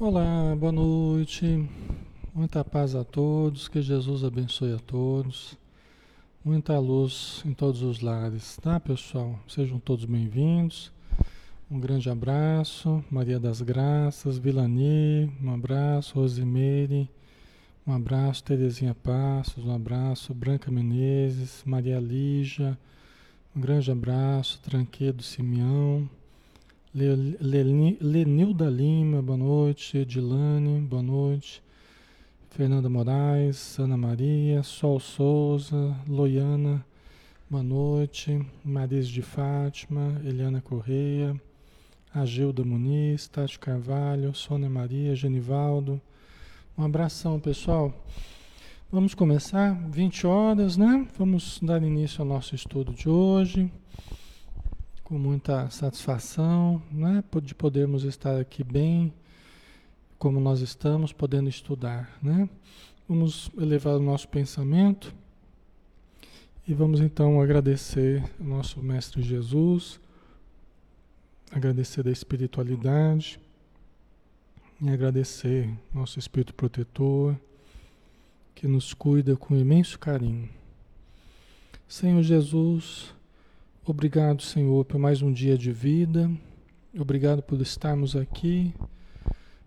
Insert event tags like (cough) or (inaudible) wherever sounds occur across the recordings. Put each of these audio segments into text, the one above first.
Olá, boa noite. Muita paz a todos, que Jesus abençoe a todos. Muita luz em todos os lares, tá, pessoal? Sejam todos bem-vindos. Um grande abraço, Maria das Graças, Vilani, um abraço, Rosimeire, um abraço, Terezinha Passos, um abraço, Branca Menezes, Maria Lígia, um grande abraço, Tranquedo Simeão, Lenilda Lima, boa noite. Edilane, boa noite. Fernanda Moraes, Ana Maria, Sol Souza, Loiana, boa noite. Maris de Fátima, Eliana Correia, Agilda Muniz, Tati Carvalho, Sônia Maria, Genivaldo. Um abração, pessoal. Vamos começar, 20 horas, né? Vamos dar início ao nosso estudo de hoje com muita satisfação né, de podermos estar aqui bem, como nós estamos, podendo estudar. Né? Vamos elevar o nosso pensamento e vamos então agradecer ao nosso Mestre Jesus, agradecer a espiritualidade e agradecer nosso Espírito Protetor, que nos cuida com imenso carinho. Senhor Jesus, Obrigado, Senhor, por mais um dia de vida. Obrigado por estarmos aqui,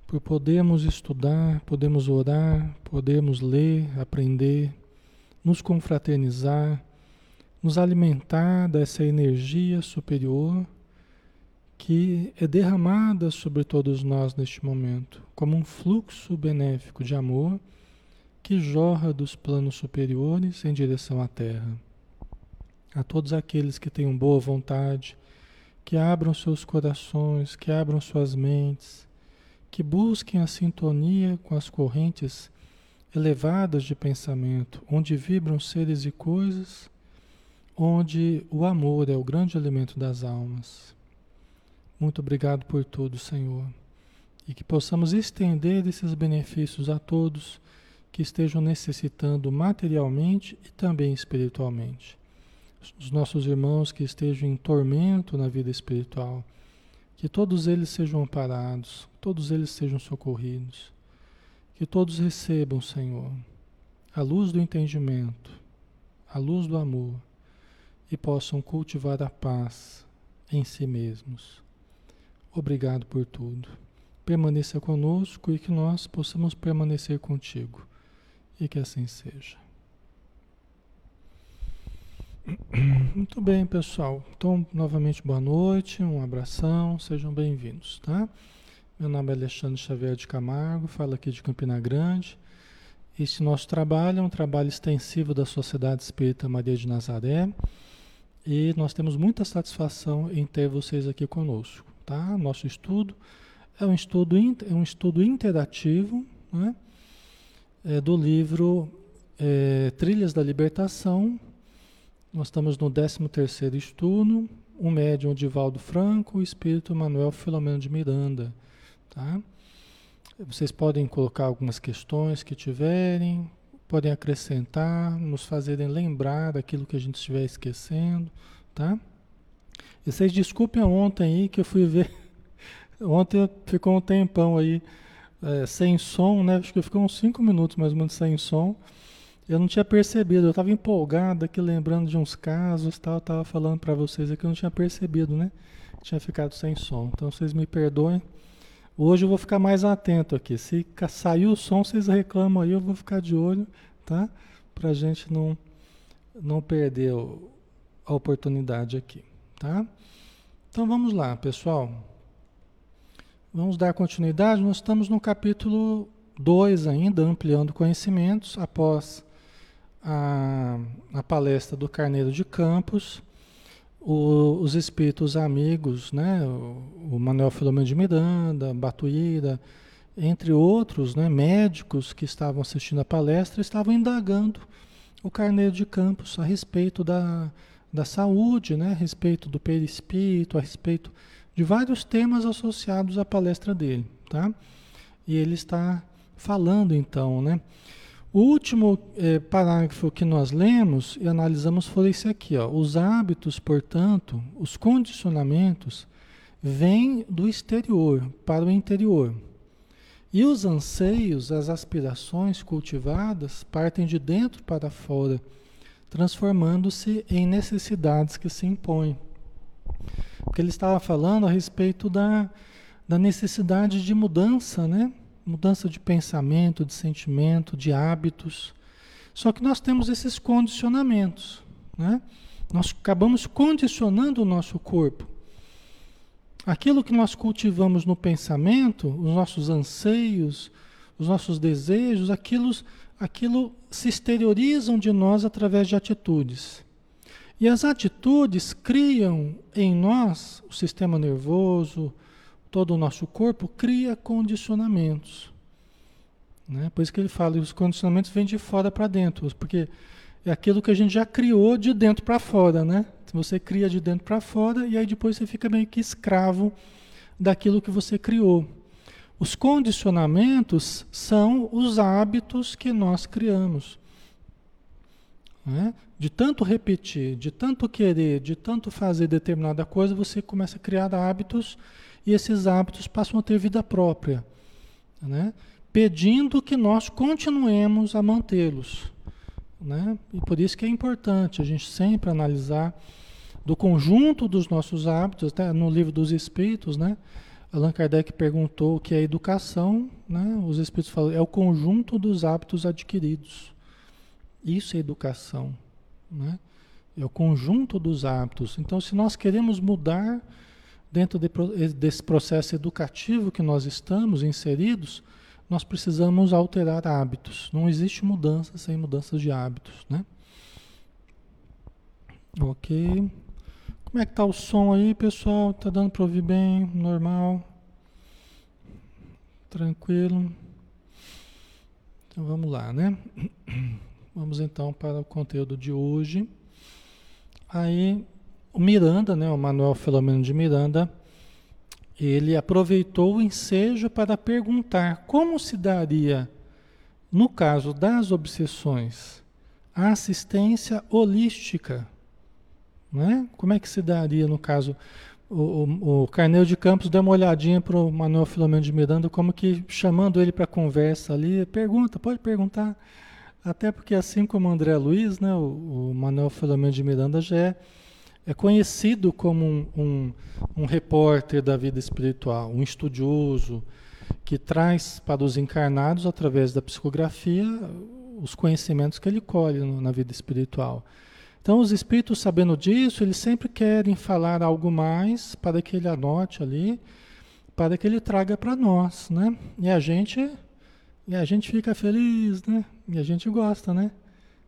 por podermos estudar, podemos orar, podemos ler, aprender, nos confraternizar, nos alimentar dessa energia superior que é derramada sobre todos nós neste momento, como um fluxo benéfico de amor que jorra dos planos superiores em direção à Terra a todos aqueles que tenham boa vontade, que abram seus corações, que abram suas mentes, que busquem a sintonia com as correntes elevadas de pensamento, onde vibram seres e coisas, onde o amor é o grande alimento das almas. Muito obrigado por tudo, Senhor, e que possamos estender esses benefícios a todos que estejam necessitando materialmente e também espiritualmente os nossos irmãos que estejam em tormento na vida espiritual, que todos eles sejam amparados, todos eles sejam socorridos, que todos recebam, Senhor, a luz do entendimento, a luz do amor e possam cultivar a paz em si mesmos. Obrigado por tudo. Permaneça conosco e que nós possamos permanecer contigo. E que assim seja. (clears throat) Muito bem, pessoal. Então, novamente, boa noite, um abração, sejam bem-vindos, tá? Meu nome é Alexandre Xavier de Camargo, falo aqui de Campina Grande. Este nosso trabalho é um trabalho extensivo da Sociedade Espírita Maria de Nazaré e nós temos muita satisfação em ter vocês aqui conosco, tá? Nosso estudo é um estudo, é um estudo interativo, né? É do livro é, Trilhas da Libertação, nós estamos no 13º estudo, o médium Divaldo Franco, o espírito Manuel Filomeno de Miranda, tá? Vocês podem colocar algumas questões que tiverem, podem acrescentar, nos fazerem lembrar daquilo que a gente estiver esquecendo, tá? E vocês desculpem ontem aí que eu fui ver. (laughs) Ontem ficou um tempão aí é, sem som, né? Acho que ficou uns 5 minutos mais ou menos sem som. Eu não tinha percebido, eu estava empolgado aqui lembrando de uns casos, tal, estava falando para vocês aqui, eu não tinha percebido, né? Tinha ficado sem som. Então vocês me perdoem. Hoje eu vou ficar mais atento aqui. Se sair o som, vocês reclamam aí, eu vou ficar de olho, tá? Pra gente não não perder a oportunidade aqui, tá? Então vamos lá, pessoal. Vamos dar continuidade. Nós estamos no capítulo 2 ainda, ampliando conhecimentos, após a, a palestra do Carneiro de Campos, o, os espíritos amigos, né, o, o Manuel Filomeno de Miranda, Batuíra, entre outros né, médicos que estavam assistindo a palestra, estavam indagando o Carneiro de Campos a respeito da, da saúde, né, a respeito do perispírito, a respeito de vários temas associados à palestra dele. Tá? E ele está falando então, né? O último eh, parágrafo que nós lemos e analisamos foi esse aqui. Ó. Os hábitos, portanto, os condicionamentos, vêm do exterior para o interior. E os anseios, as aspirações cultivadas partem de dentro para fora, transformando-se em necessidades que se impõem. Porque ele estava falando a respeito da, da necessidade de mudança, né? Mudança de pensamento, de sentimento, de hábitos. Só que nós temos esses condicionamentos, né? Nós acabamos condicionando o nosso corpo. Aquilo que nós cultivamos no pensamento, os nossos anseios, os nossos desejos, aquilo, aquilo se exteriorizam de nós através de atitudes. E as atitudes criam em nós, o sistema nervoso, todo o nosso corpo, cria condicionamentos. Né? Por isso que ele fala, os condicionamentos vêm de fora para dentro, porque é aquilo que a gente já criou de dentro para fora, né? Você cria de dentro para fora e aí depois você fica meio que escravo daquilo que você criou. Os condicionamentos são os hábitos que nós criamos. Né? De tanto repetir, de tanto querer, de tanto fazer determinada coisa, você começa a criar hábitos e esses hábitos passam a ter vida própria, né? pedindo que nós continuemos a mantê-los. Né? E por isso que é importante a gente sempre analisar do conjunto dos nossos hábitos, até no livro dos Espíritos, né? Allan Kardec perguntou o que é educação, né? Os Espíritos falam, é o conjunto dos hábitos adquiridos. Isso é educação, né? É o conjunto dos hábitos. Então, se nós queremos mudar dentro de, desse processo educativo que nós estamos inseridos, nós precisamos alterar hábitos. Não existe mudança sem mudanças de hábitos, né? Ok. Como é que tá o som aí, pessoal? Tá dando para ouvir bem? Normal? Tranquilo? Então vamos lá, né? (clears throat) Vamos então para o conteúdo de hoje. Aí o Miranda, né, o Manuel Filomeno de Miranda, ele aproveitou o ensejo para perguntar como se daria, no caso das obsessões, a assistência holística né? Como é que se daria no caso? O, o, o Carneiro de Campos deu uma olhadinha para o Manuel Filomeno de Miranda, como que chamando ele para conversa ali, pergunta, pode perguntar. Até porque assim como o André Luiz, né, o, o Manuel Filomeno de Miranda já é, é conhecido como um, um, um repórter da vida espiritual, um estudioso, que traz para os encarnados, através da psicografia, os conhecimentos que ele colhe no, na vida espiritual. Então, os espíritos, sabendo disso, eles sempre querem falar algo mais para que ele anote ali, para que ele traga para nós, né? E a gente, e a gente fica feliz, né? E a gente gosta, né?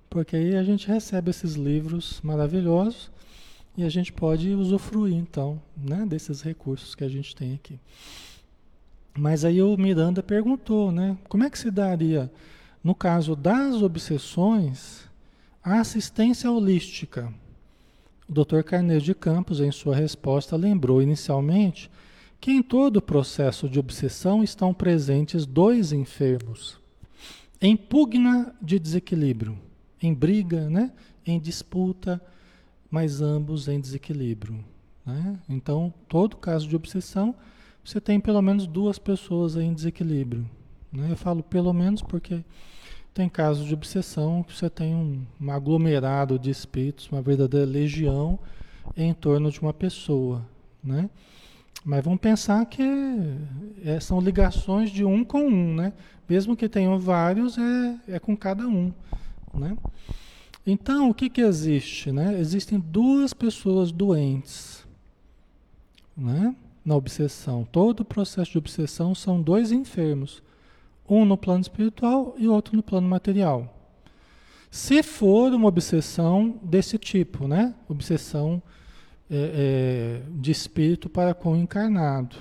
Porque aí a gente recebe esses livros maravilhosos e a gente pode usufruir, então, né? Desses recursos que a gente tem aqui. Mas aí o Miranda perguntou, né? Como é que se daria, no caso das obsessões a assistência holística. O Dr. Carneiro de Campos, em sua resposta, lembrou inicialmente que em todo o processo de obsessão estão presentes dois enfermos, em pugna de desequilíbrio, em briga, né? em disputa, mas ambos em desequilíbrio. Né? Então, todo caso de obsessão, você tem pelo menos duas pessoas em desequilíbrio. Né? Eu falo pelo menos porque tem casos de obsessão que você tem um, um aglomerado de espíritos, uma verdadeira legião em torno de uma pessoa, né? Mas vamos pensar que é, são ligações de um com um, né? Mesmo que tenham vários, é, é com cada um, né? Então, o que, que existe, né? Existem duas pessoas doentes, né? Na obsessão. Todo o processo de obsessão são dois enfermos um no plano espiritual e outro no plano material. Se for uma obsessão desse tipo, né? Obsessão é, é, de espírito para com o encarnado.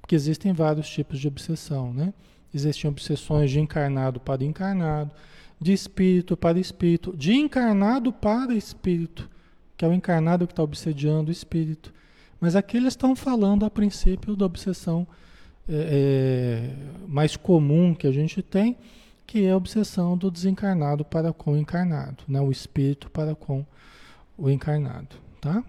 Porque existem vários tipos de obsessão, né? Existem obsessões de encarnado para encarnado, de espírito para espírito, de encarnado para espírito, que é o encarnado que está obsediando o espírito. Mas aqui eles estão falando a princípio da obsessão é, é, mais comum que a gente tem, que é a obsessão do desencarnado para com o encarnado, né? o espírito para com o encarnado. Tá?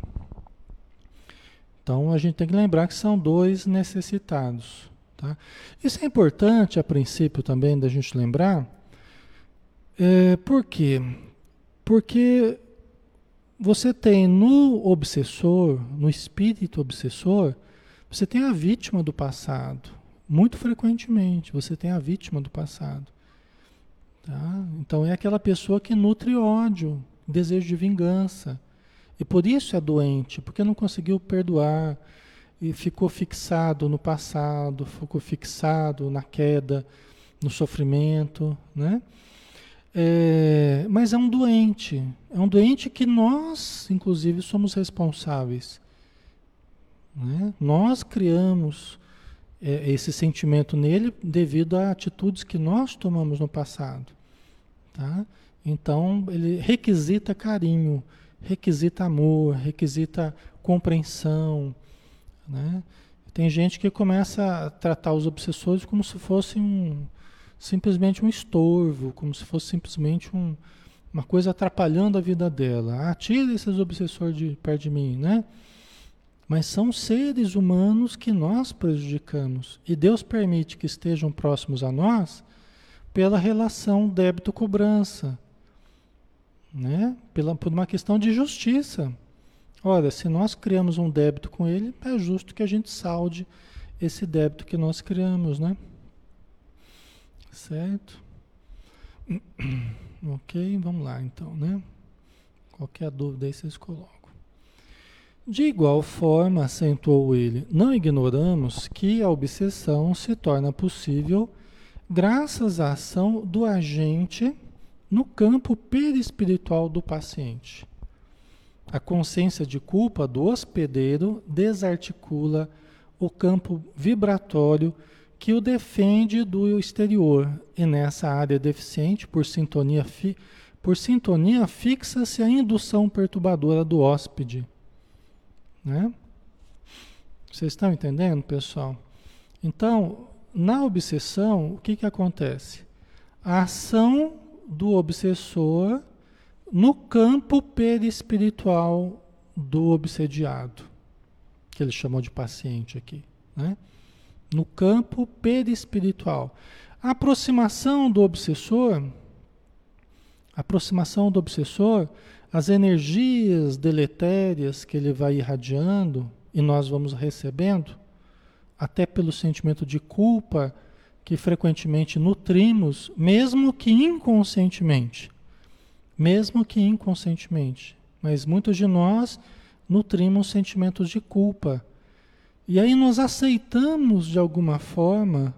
Então a gente tem que lembrar que são dois necessitados. Tá? Isso é importante a princípio também da gente lembrar. É, por quê? Porque você tem no obsessor, no espírito obsessor, você tem a vítima do passado. Muito frequentemente você tem a vítima do passado. Tá? Então é aquela pessoa que nutre ódio, desejo de vingança. E por isso é doente, porque não conseguiu perdoar e ficou fixado no passado, ficou fixado na queda, no sofrimento, né? É, mas é um doente, é um doente que nós, inclusive, somos responsáveis. Né? Nós criamos é, esse sentimento nele devido a atitudes que nós tomamos no passado. Tá? Então, ele requisita carinho, requisita amor, requisita compreensão. Né? Tem gente que começa a tratar os obsessores como se fossem um, simplesmente um estorvo, como se fosse simplesmente um, uma coisa atrapalhando a vida dela. Ah, tira esses obsessores de perto de mim, né? Mas são seres humanos que nós prejudicamos. E Deus permite que estejam próximos a nós pela relação débito-cobrança. Né? Pela, por uma questão de justiça. Olha, se nós criamos um débito com ele, é justo que a gente salde esse débito que nós criamos, né? Certo? (clears throat) Ok, vamos lá então, né? Qualquer dúvida aí vocês colocam. De igual forma, acentuou ele, não ignoramos que a obsessão se torna possível graças à ação do agente no campo perispiritual do paciente. A consciência de culpa do hospedeiro desarticula o campo vibratório que o defende do exterior e nessa área deficiente, por sintonia, fi, por sintonia fixa-se a indução perturbadora do hóspede né? Vocês estão entendendo, pessoal? Então, na obsessão, o que, que acontece? A ação do obsessor no campo perispiritual do obsediado, que ele chamou de paciente aqui, né? No campo perispiritual. A aproximação do obsessor, aproximação do obsessor as energias deletérias que ele vai irradiando e nós vamos recebendo, até pelo sentimento de culpa que frequentemente nutrimos, mesmo que inconscientemente. Mesmo que inconscientemente. Mas muitos de nós nutrimos sentimentos de culpa. E aí nós aceitamos de alguma forma,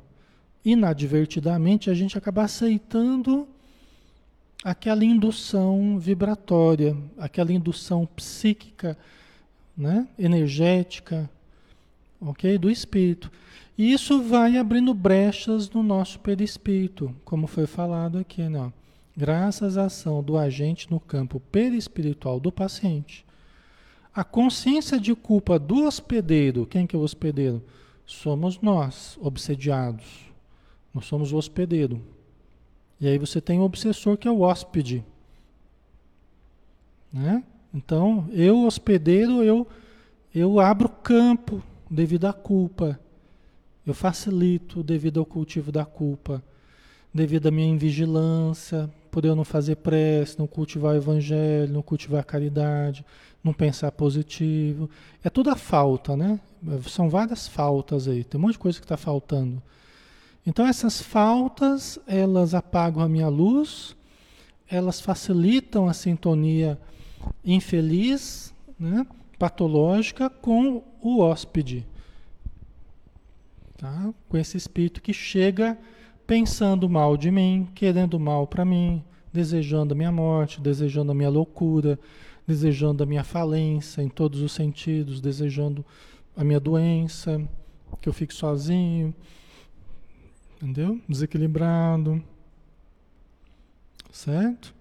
inadvertidamente, a gente acaba aceitando aquela indução vibratória, aquela indução psíquica, né, energética, ok, do espírito. E isso vai abrindo brechas no nosso perispírito, como foi falado aqui, né? Graças à ação do agente no campo perispiritual do paciente. A consciência de culpa do hospedeiro, quem que é o hospedeiro? Somos nós, obsediados. Nós somos o hospedeiro. E aí você tem o obsessor que é o hóspede. Né? Então, eu hospedeiro, eu, eu abro campo devido à culpa. Eu facilito devido ao cultivo da culpa, devido à minha invigilância, por eu não fazer prece, não cultivar o evangelho, não cultivar a caridade, não pensar positivo. É tudo a falta, né? São várias faltas aí, tem um monte de coisa que está faltando. Então essas faltas, elas apagam a minha luz, elas facilitam a sintonia infeliz, né, patológica com o hóspede. Tá? Com esse espírito que chega pensando mal de mim, querendo mal para mim, desejando a minha morte, desejando a minha loucura, desejando a minha falência em todos os sentidos, desejando a minha doença, que eu fique sozinho, entendeu? Desequilibrado, certo?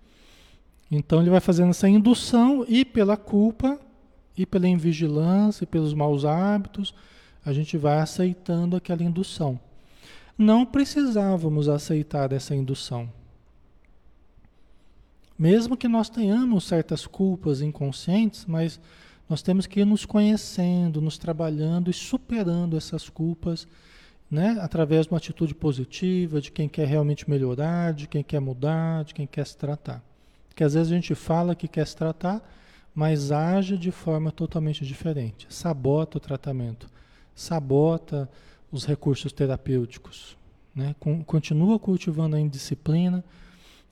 Então ele vai fazendo essa indução e pela culpa, e pela invigilância, e pelos maus hábitos, a gente vai aceitando aquela indução. Não precisávamos aceitar essa indução. Mesmo que nós tenhamos certas culpas inconscientes, mas nós temos que ir nos conhecendo, nos trabalhando e superando essas culpas né? Através de uma atitude positiva, de quem quer realmente melhorar, de quem quer mudar, de quem quer se tratar. Porque às vezes a gente fala que quer se tratar, mas age de forma totalmente diferente. Sabota o tratamento, sabota os recursos terapêuticos, né? continua cultivando a indisciplina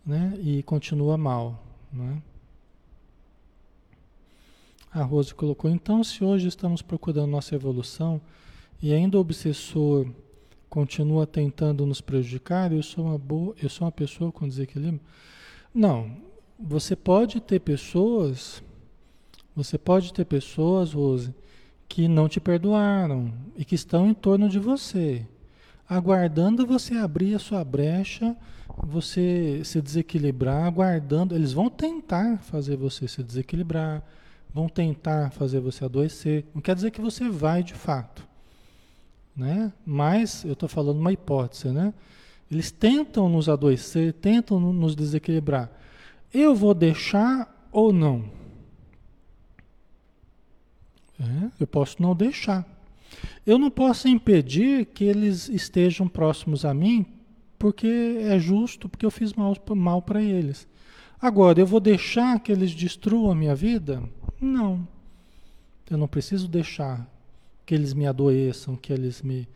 né? e continua mal. Né? A Rose colocou, então, se hoje estamos procurando nossa evolução e ainda o obsessor continua tentando nos prejudicar, eu sou uma boa, eu sou uma pessoa com desequilíbrio? Não. Você pode ter pessoas, você pode ter pessoas, Rose, que não te perdoaram e que estão em torno de você, aguardando você abrir a sua brecha, você se desequilibrar, aguardando. Eles vão tentar fazer você se desequilibrar, vão tentar fazer você adoecer. Não quer dizer que você vai de fato, né? Mas eu estou falando uma hipótese, né? Eles tentam nos adoecer, tentam nos desequilibrar. Eu vou deixar ou não? É, eu posso não deixar. Eu não posso impedir que eles estejam próximos a mim, porque é justo, porque eu fiz mal, mal para eles. Agora, eu vou deixar que eles destruam a minha vida? Não. Eu não preciso deixar que eles me adoeçam, que eles me.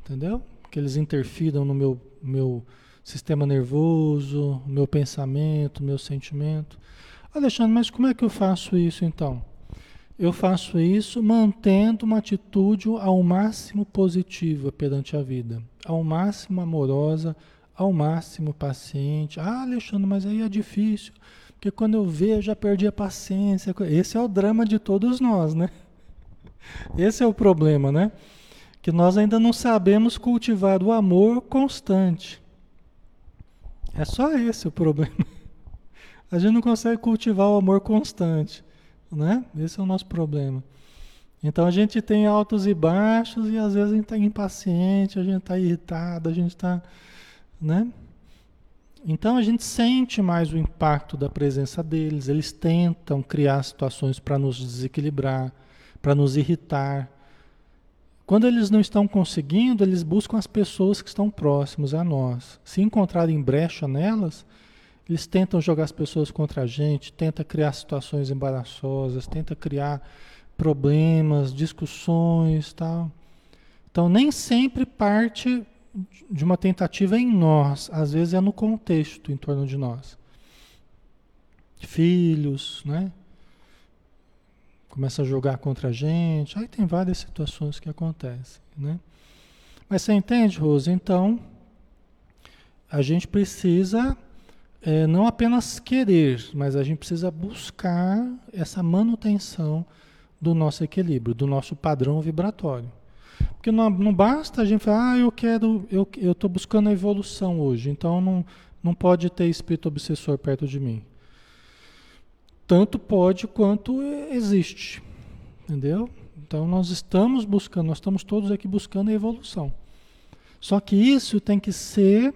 Entendeu? Que eles interfiram no meu, meu sistema nervoso, meu pensamento, meu sentimento. Alexandre, mas como é que eu faço isso então? Eu faço isso mantendo uma atitude ao máximo positiva perante a vida, ao máximo amorosa, ao máximo paciente. Ah, Alexandre, mas aí é difícil, porque quando eu vejo já perdi a paciência. Esse é o drama de todos nós, né? (laughs) Esse é o problema, né? Que nós ainda não sabemos cultivar o amor constante. É só esse o problema. (laughs) A gente não consegue cultivar o amor constante né? Esse é o nosso problema. Então a gente tem altos e baixos e às vezes a gente está impaciente, a gente está irritado, a gente está, né? Então a gente sente mais o impacto da presença deles. Eles tentam criar situações para nos desequilibrar, para nos irritar. Quando eles não estão conseguindo, eles buscam as pessoas que estão próximas a nós. Se encontrarem brecha nelas, eles tentam jogar as pessoas contra a gente, tenta criar situações embaraçosas, tenta criar problemas, discussões, tal. Então nem sempre parte de uma tentativa em nós, às vezes é no contexto em torno de nós. Filhos, né? Começa a jogar contra a gente. Aí tem várias situações que acontecem, né? Mas você entende, Rose? Então, a gente precisa é, não apenas querer, mas a gente precisa buscar essa manutenção do nosso equilíbrio, do nosso padrão vibratório. Porque não, não basta a gente falar, ah, eu quero, eu estou buscando a evolução hoje, então não, não pode ter espírito obsessor perto de mim. Tanto pode quanto existe. Entendeu? Então nós estamos buscando, nós estamos todos aqui buscando a evolução. Só que isso tem que ser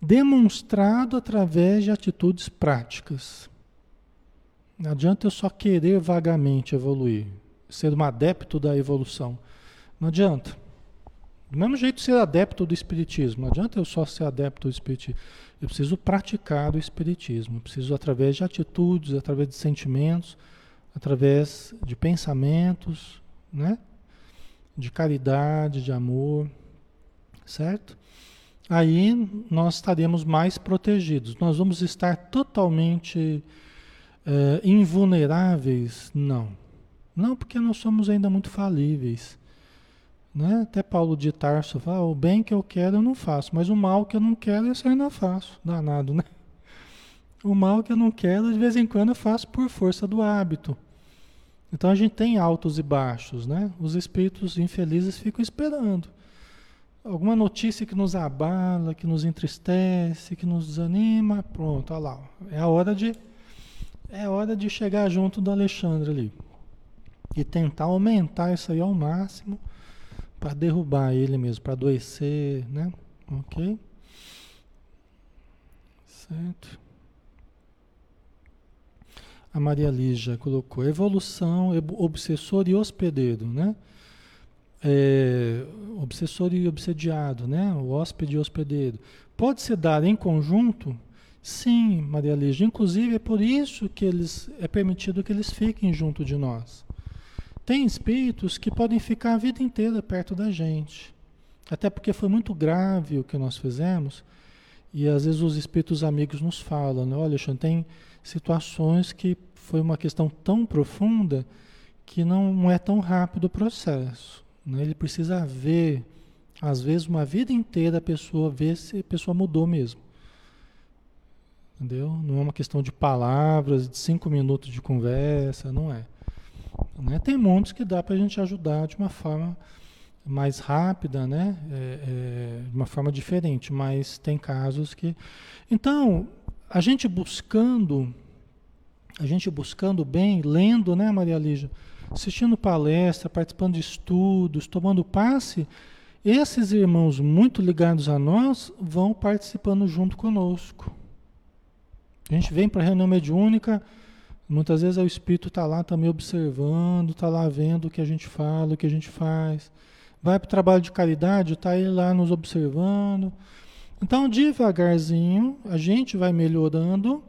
demonstrado através de atitudes práticas. Não adianta eu só querer vagamente evoluir, ser um adepto da evolução. Não adianta. Do mesmo jeito ser adepto do espiritismo, não adianta eu só ser adepto do espiritismo. Eu preciso praticar o espiritismo, eu preciso através de atitudes, através de sentimentos, através de pensamentos, né? De caridade, de amor, certo? Aí nós estaremos mais protegidos. Nós vamos estar totalmente é, invulneráveis? Não. Não, porque nós somos ainda muito falíveis. Né? Até Paulo de Tarso fala: o bem que eu quero eu não faço, mas o mal que eu não quero eu ainda faço. Danado, né? O mal que eu não quero, de vez em quando eu faço por força do hábito. Então a gente tem altos e baixos, né? Os espíritos infelizes ficam esperando alguma notícia que nos abala, que nos entristece, que nos desanima, pronto, olha lá. É a hora de é hora de chegar junto do Alexandre ali e tentar aumentar isso aí ao máximo para derrubar ele mesmo, para adoecer, né? OK? Certo. A Maria Lígia colocou evolução, obsessor e hospedeiro, né? É, obsessor e obsediado, né? O hóspede e hospedeiro. Pode se dar em conjunto? Sim, Maria Lígia. Inclusive é por isso que eles é permitido que eles fiquem junto de nós. Tem espíritos que podem ficar a vida inteira perto da gente. Até porque foi muito grave o que nós fizemos. E às vezes os espíritos amigos nos falam, né? olha, Alexandre, tem situações que foi uma questão tão profunda que não é tão rápido o processo. Né? Ele precisa ver, às vezes, uma vida inteira a pessoa ver se a pessoa mudou mesmo. Entendeu? Não é uma questão de palavras, de cinco minutos de conversa, não é. Né? Tem muitos que dá para a gente ajudar de uma forma mais rápida, né? É, é, de uma forma diferente, mas tem casos que. Então, a gente buscando, a gente buscando bem, lendo, né, Maria Lígia? Assistindo palestra, participando de estudos, tomando passe, esses irmãos muito ligados a nós vão participando junto conosco. A gente vem para a reunião mediúnica, muitas vezes o espírito está lá também observando, está lá vendo o que a gente fala, o que a gente faz. Vai para o trabalho de caridade, está ele lá nos observando. Então, devagarzinho, a gente vai melhorando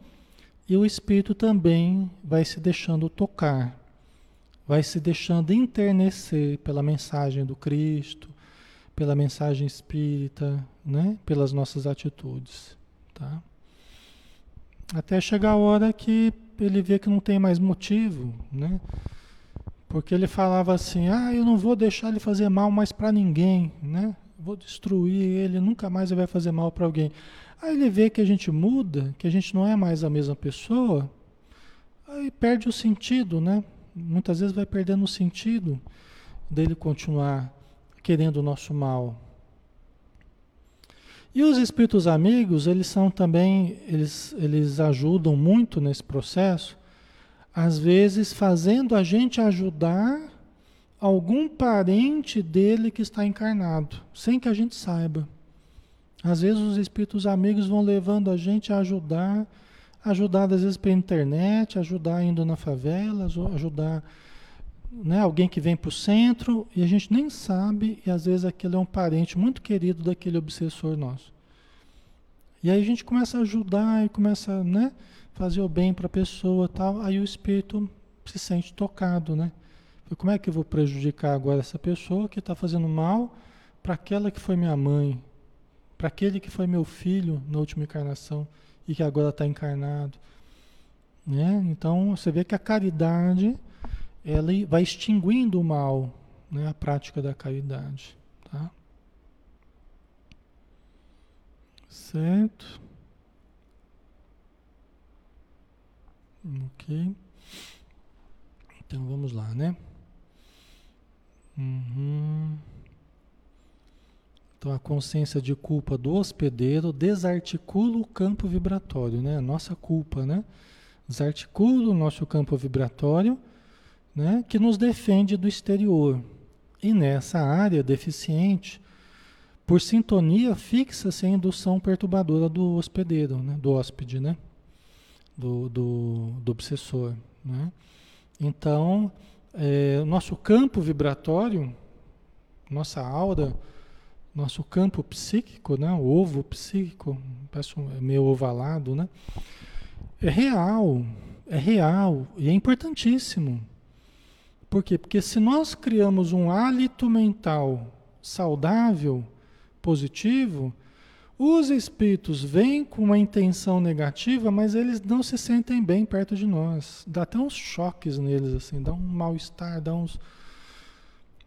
e o espírito também vai se deixando tocar, vai se deixando internecer pela mensagem do Cristo, pela mensagem espírita, né? pelas nossas atitudes. Tá? Até chegar a hora que ele vê que não tem mais motivo, né? Porque ele falava assim: "Ah, eu não vou deixar ele fazer mal mais para ninguém, né? Vou destruir ele, nunca mais ele vai fazer mal para alguém". Aí ele vê que a gente muda, que a gente não é mais a mesma pessoa, aí perde o sentido, né? Muitas vezes vai perdendo o sentido dele continuar querendo o nosso mal, e os espíritos amigos, eles são também, eles, eles ajudam muito nesse processo, às vezes fazendo a gente ajudar algum parente dele que está encarnado, sem que a gente saiba. Às vezes os espíritos amigos vão levando a gente a ajudar, ajudar às vezes pela internet, ajudar indo na favela, ajudar né, alguém que vem para o centro e a gente nem sabe, e às vezes aquele é um parente muito querido daquele obsessor nosso. E aí a gente começa a ajudar e começa a né, fazer o bem para a pessoa tal, aí o espírito se sente tocado, né? Como é que eu vou prejudicar agora essa pessoa que está fazendo mal para aquela que foi minha mãe, para aquele que foi meu filho na última encarnação e que agora está encarnado? Né? Então você vê que a caridade ela vai extinguindo o mal, né, a prática da caridade. Tá? Certo? Ok. Então vamos lá, né? Uhum. Então a consciência de culpa do hospedeiro desarticula o campo vibratório, né? A nossa culpa, né? Desarticula o nosso campo vibratório né, que nos defende do exterior. E nessa área deficiente, por sintonia, fixa-se a indução perturbadora do hospedeiro, né, do hóspede, né, do, do, do obsessor. Né? Então, é, nosso campo vibratório, nossa aura, nosso campo psíquico, né, o ovo psíquico, parece meio ovalado, né, é real, é real e é importantíssimo. Por quê? Porque se nós criamos um hálito mental saudável, positivo, os espíritos vêm com uma intenção negativa, mas eles não se sentem bem perto de nós. Dá até uns choques neles, assim, dá um mal-estar, dá uns.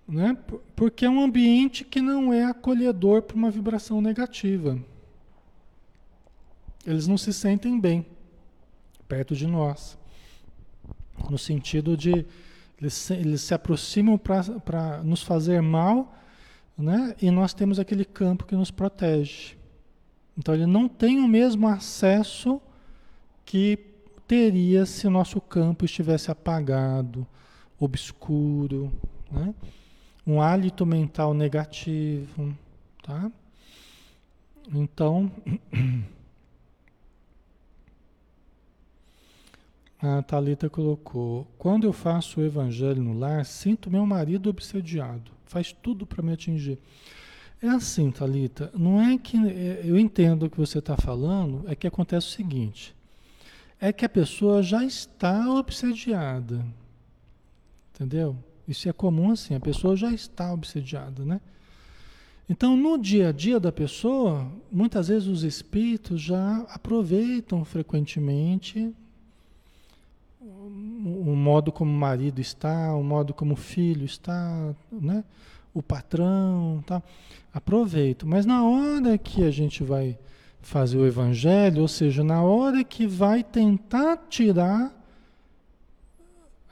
Né? Porque é um ambiente que não é acolhedor para uma vibração negativa. Eles não se sentem bem perto de nós. No sentido de eles, eles se aproximam para nos fazer mal, né? e nós temos aquele campo que nos protege. Então ele não tem o mesmo acesso que teria se nosso campo estivesse apagado, obscuro, né? Um hálito mental negativo. Tá? Então. (clears throat) A Talita colocou: Quando eu faço o evangelho no lar, sinto meu marido obsediado. faz tudo para me atingir. É assim, Talita. Não é que é, eu entendo o que você está falando. É que acontece o seguinte: é que a pessoa já está obsediada, entendeu? Isso é comum assim. A pessoa já está obsediada, né? Então, no dia a dia da pessoa, muitas vezes os espíritos já aproveitam frequentemente o modo como o marido está, o modo como o filho está, né? o patrão, tá? aproveito. Mas na hora que a gente vai fazer o evangelho, ou seja, na hora que vai tentar tirar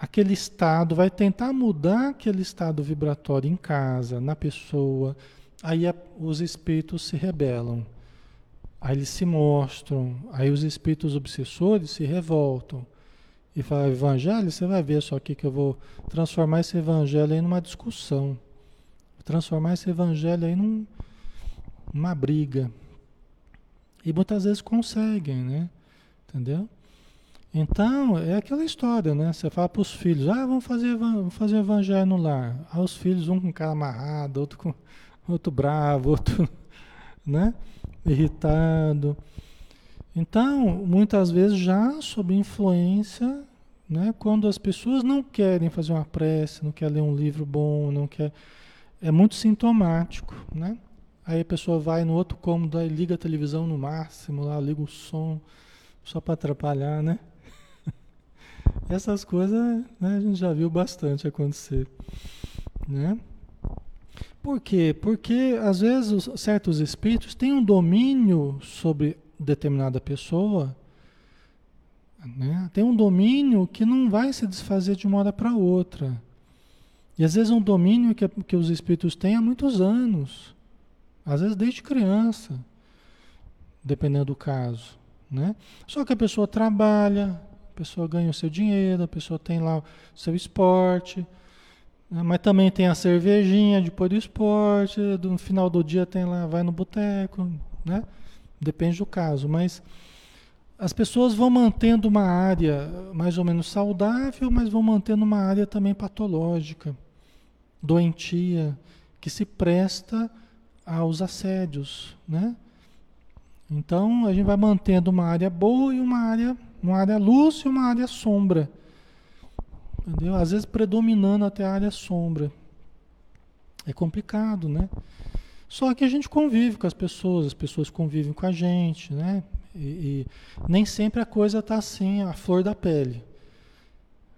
aquele estado, vai tentar mudar aquele estado vibratório em casa, na pessoa, aí a, os espíritos se rebelam. Aí eles se mostram, aí os espíritos obsessores se revoltam. E falam, evangelho, você vai ver só aqui que eu vou transformar esse evangelho aí numa discussão. Transformar esse evangelho aí num, briga. E muitas vezes conseguem, né? Entendeu? Então, é aquela história, né? Você fala para os filhos, ah, vamos fazer, vamos fazer evangelho no lar. Aí os filhos, um com cara amarrado, outro com outro bravo, outro (laughs) né, irritado. Então, muitas vezes já sob influência, né, quando as pessoas não querem fazer uma prece, não querem ler um livro bom, não quer, é muito sintomático, né? Aí a pessoa vai no outro cômodo, aí liga a televisão no máximo, lá liga o som, só para atrapalhar, né? Essas coisas né, a gente já viu bastante acontecer, né? Por quê? Porque às vezes certos espíritos têm um domínio sobre determinada pessoa, né? tem um domínio que não vai se desfazer de uma hora para outra. E às vezes é um domínio que, que os espíritos têm há muitos anos, às vezes desde criança, dependendo do caso. Né? Só que a pessoa trabalha, a pessoa ganha o seu dinheiro, a pessoa tem lá o seu esporte né? Mas também tem a cervejinha depois do esporte, no final do dia tem lá, vai no boteco, né? Depende do caso, mas as pessoas vão mantendo uma área mais ou menos saudável, mas vão mantendo uma área também patológica, doentia, que se presta aos assédios, né? Então a gente vai mantendo uma área boa e uma área, uma área luz e uma área sombra. Entendeu? Às vezes predominando até a área sombra. É complicado, né? Só que a gente convive com as pessoas, as pessoas convivem com a gente, né? E, e nem sempre a coisa está assim, a flor da pele.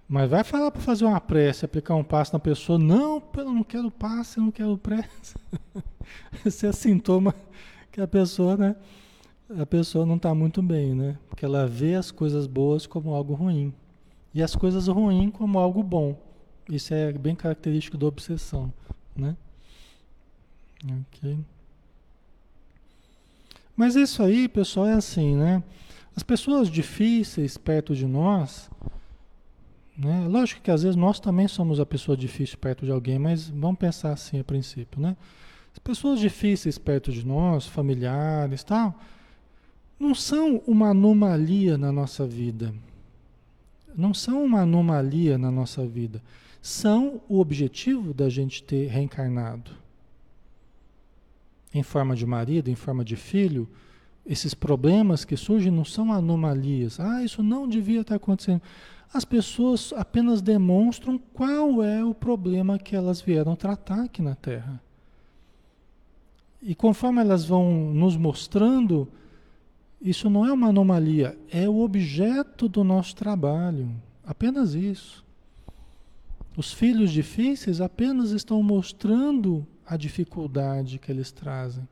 Mas vai falar para fazer uma prece, aplicar um passo na pessoa, não, eu não quero passe, eu não quero prece. (laughs) Esse é sintoma que a pessoa, né? A pessoa não está muito bem, né? Porque ela vê as coisas boas como algo ruim e as coisas ruins como algo bom. Isso é bem característico da obsessão, né? Ok. Mas isso aí, pessoal, é assim, né? As pessoas difíceis perto de nós, né? Lógico que às vezes nós também somos a pessoa difícil perto de alguém, mas vamos pensar assim a princípio, né? As pessoas difíceis perto de nós, familiares, tal, não são uma anomalia na nossa vida não são uma anomalia na nossa vida, são o objetivo da gente ter reencarnado. Em forma de marido, em forma de filho, esses problemas que surgem não são anomalias. Ah, isso não devia estar acontecendo. As pessoas apenas demonstram qual é o problema que elas vieram tratar aqui na Terra. E conforme elas vão nos mostrando, isso não é uma anomalia, é o objeto do nosso trabalho. Apenas isso. Os filhos difíceis apenas estão mostrando a dificuldade que eles trazem.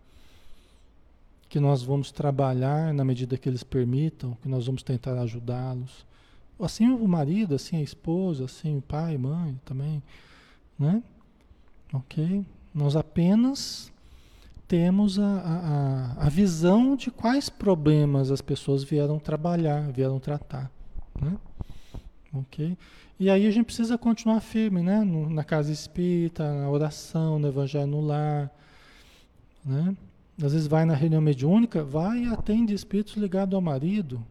Que nós vamos trabalhar na medida que eles permitam, que nós vamos tentar ajudá-los. Assim o marido, assim a esposa, assim o pai, mãe também, né? Ok? Nós apenas temos a, a, a visão de quais problemas as pessoas vieram trabalhar, vieram tratar. Né? Ok? E aí a gente precisa continuar firme, né? No, na casa espírita, na oração, no evangelho no lar. Né? Às vezes vai na reunião mediúnica, vai e atende espíritos ligados ao marido.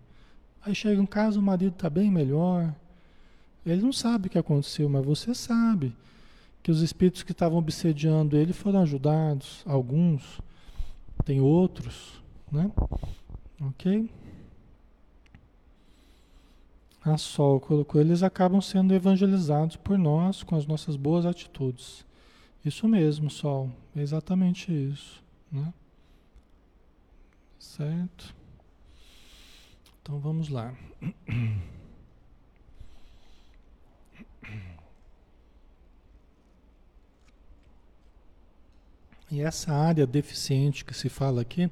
Aí chega um caso, o marido está bem melhor. Ele não sabe o que aconteceu, mas você sabe. Que os espíritos que estavam obsediando ele foram ajudados, alguns, tem outros, né? Ok? A Sol colocou, eles acabam sendo evangelizados por nós com as nossas boas atitudes. Isso mesmo, Sol, é exatamente isso, né? Certo? Então vamos lá. (clears throat) E essa área deficiente que se fala aqui,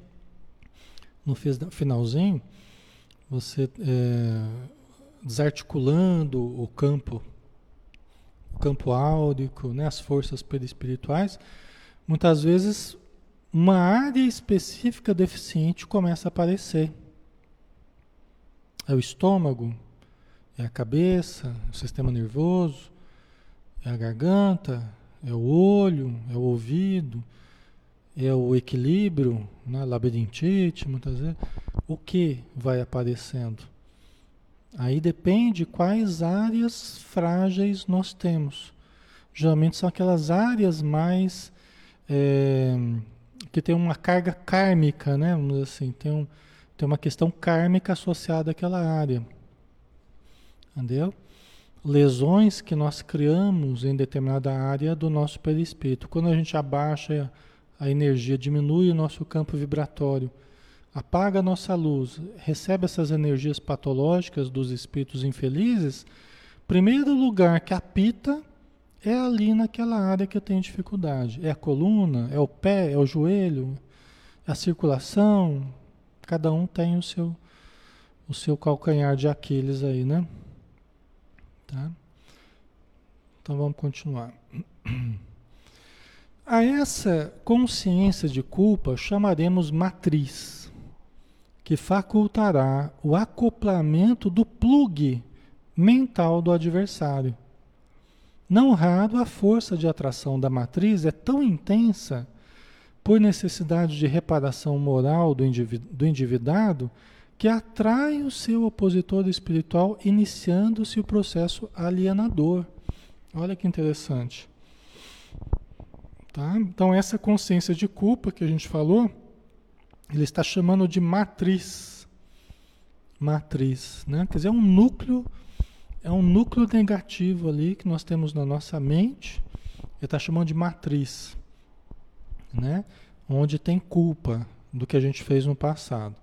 no finalzinho, você é, desarticulando o campo, o campo áurico, né, as forças perispirituais, muitas vezes uma área específica deficiente começa a aparecer. É o estômago, é a cabeça, é o sistema nervoso, é a garganta, é o olho, é o ouvido, é o equilíbrio, né, labirintite, muitas vezes, o que vai aparecendo? Aí depende quais áreas frágeis nós temos. Geralmente são aquelas áreas mais é, que tem uma carga kármica, né? Vamos dizer assim, tem, um, tem uma questão kármica associada àquela área. Entendeu? Lesões que nós criamos em determinada área do nosso perispírito. Quando a gente abaixa a energia, diminui o nosso campo vibratório, apaga a nossa luz, recebe essas energias patológicas dos espíritos infelizes, primeiro lugar que apita é ali naquela área que eu tenho dificuldade. É a coluna, é o pé, é o joelho, a circulação. Cada um tem o seu o seu calcanhar de Aquiles aí, né? Tá? Então vamos continuar. (clears throat) A essa consciência de culpa chamaremos matriz, que facultará o acoplamento do plug mental do adversário. Não raro, a força de atração da matriz é tão intensa, por necessidade de reparação moral do, indivíduo, do endividado, que atrai o seu opositor espiritual, iniciando-se o processo alienador. Olha que interessante. Tá? Então, essa consciência de culpa que a gente falou, ele está chamando de matriz. Matriz, né? Quer dizer, é um núcleo, é um núcleo negativo ali que nós temos na nossa mente. Ele está chamando de matriz, né? Onde tem culpa do que a gente fez no passado.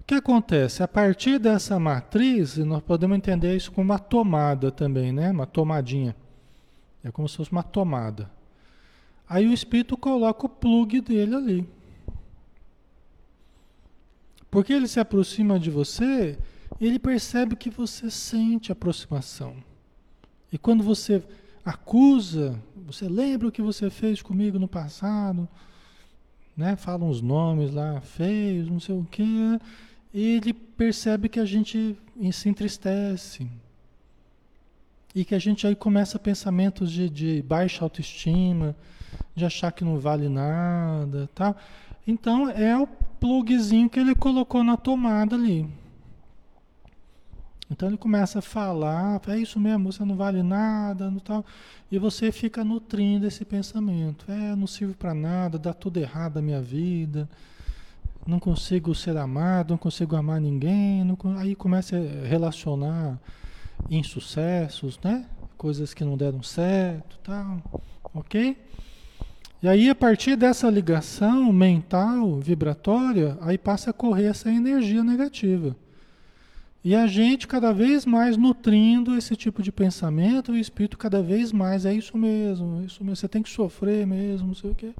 O que acontece? A partir dessa matriz, nós podemos entender isso como uma tomada também, né? Uma tomadinha. É como se fosse uma tomada. Aí o espírito coloca o plug dele ali. Porque ele se aproxima de você, ele percebe que você sente aproximação. E quando você acusa, você lembra o que você fez comigo no passado, né? Fala uns nomes lá feios, não sei o quê. Ele percebe que a gente se entristece. E que a gente aí começa pensamentos de, de baixa autoestima, de achar que não vale nada, tá? Então é o plugzinho que ele colocou na tomada ali. Então ele começa a falar, é isso mesmo, você não vale nada, não tal, e você fica nutrindo esse pensamento. É, não sirvo para nada, dá tudo errado na minha vida, não consigo ser amado, não consigo amar ninguém, não, aí começa a relacionar insucessos, né? Coisas que não deram certo, tal, ok? E aí, a partir dessa ligação mental, vibratória, aí passa a correr essa energia negativa. E a gente cada vez mais nutrindo esse tipo de pensamento, o espírito cada vez mais, é isso mesmo, é isso mesmo, você tem que sofrer mesmo, não sei o quê.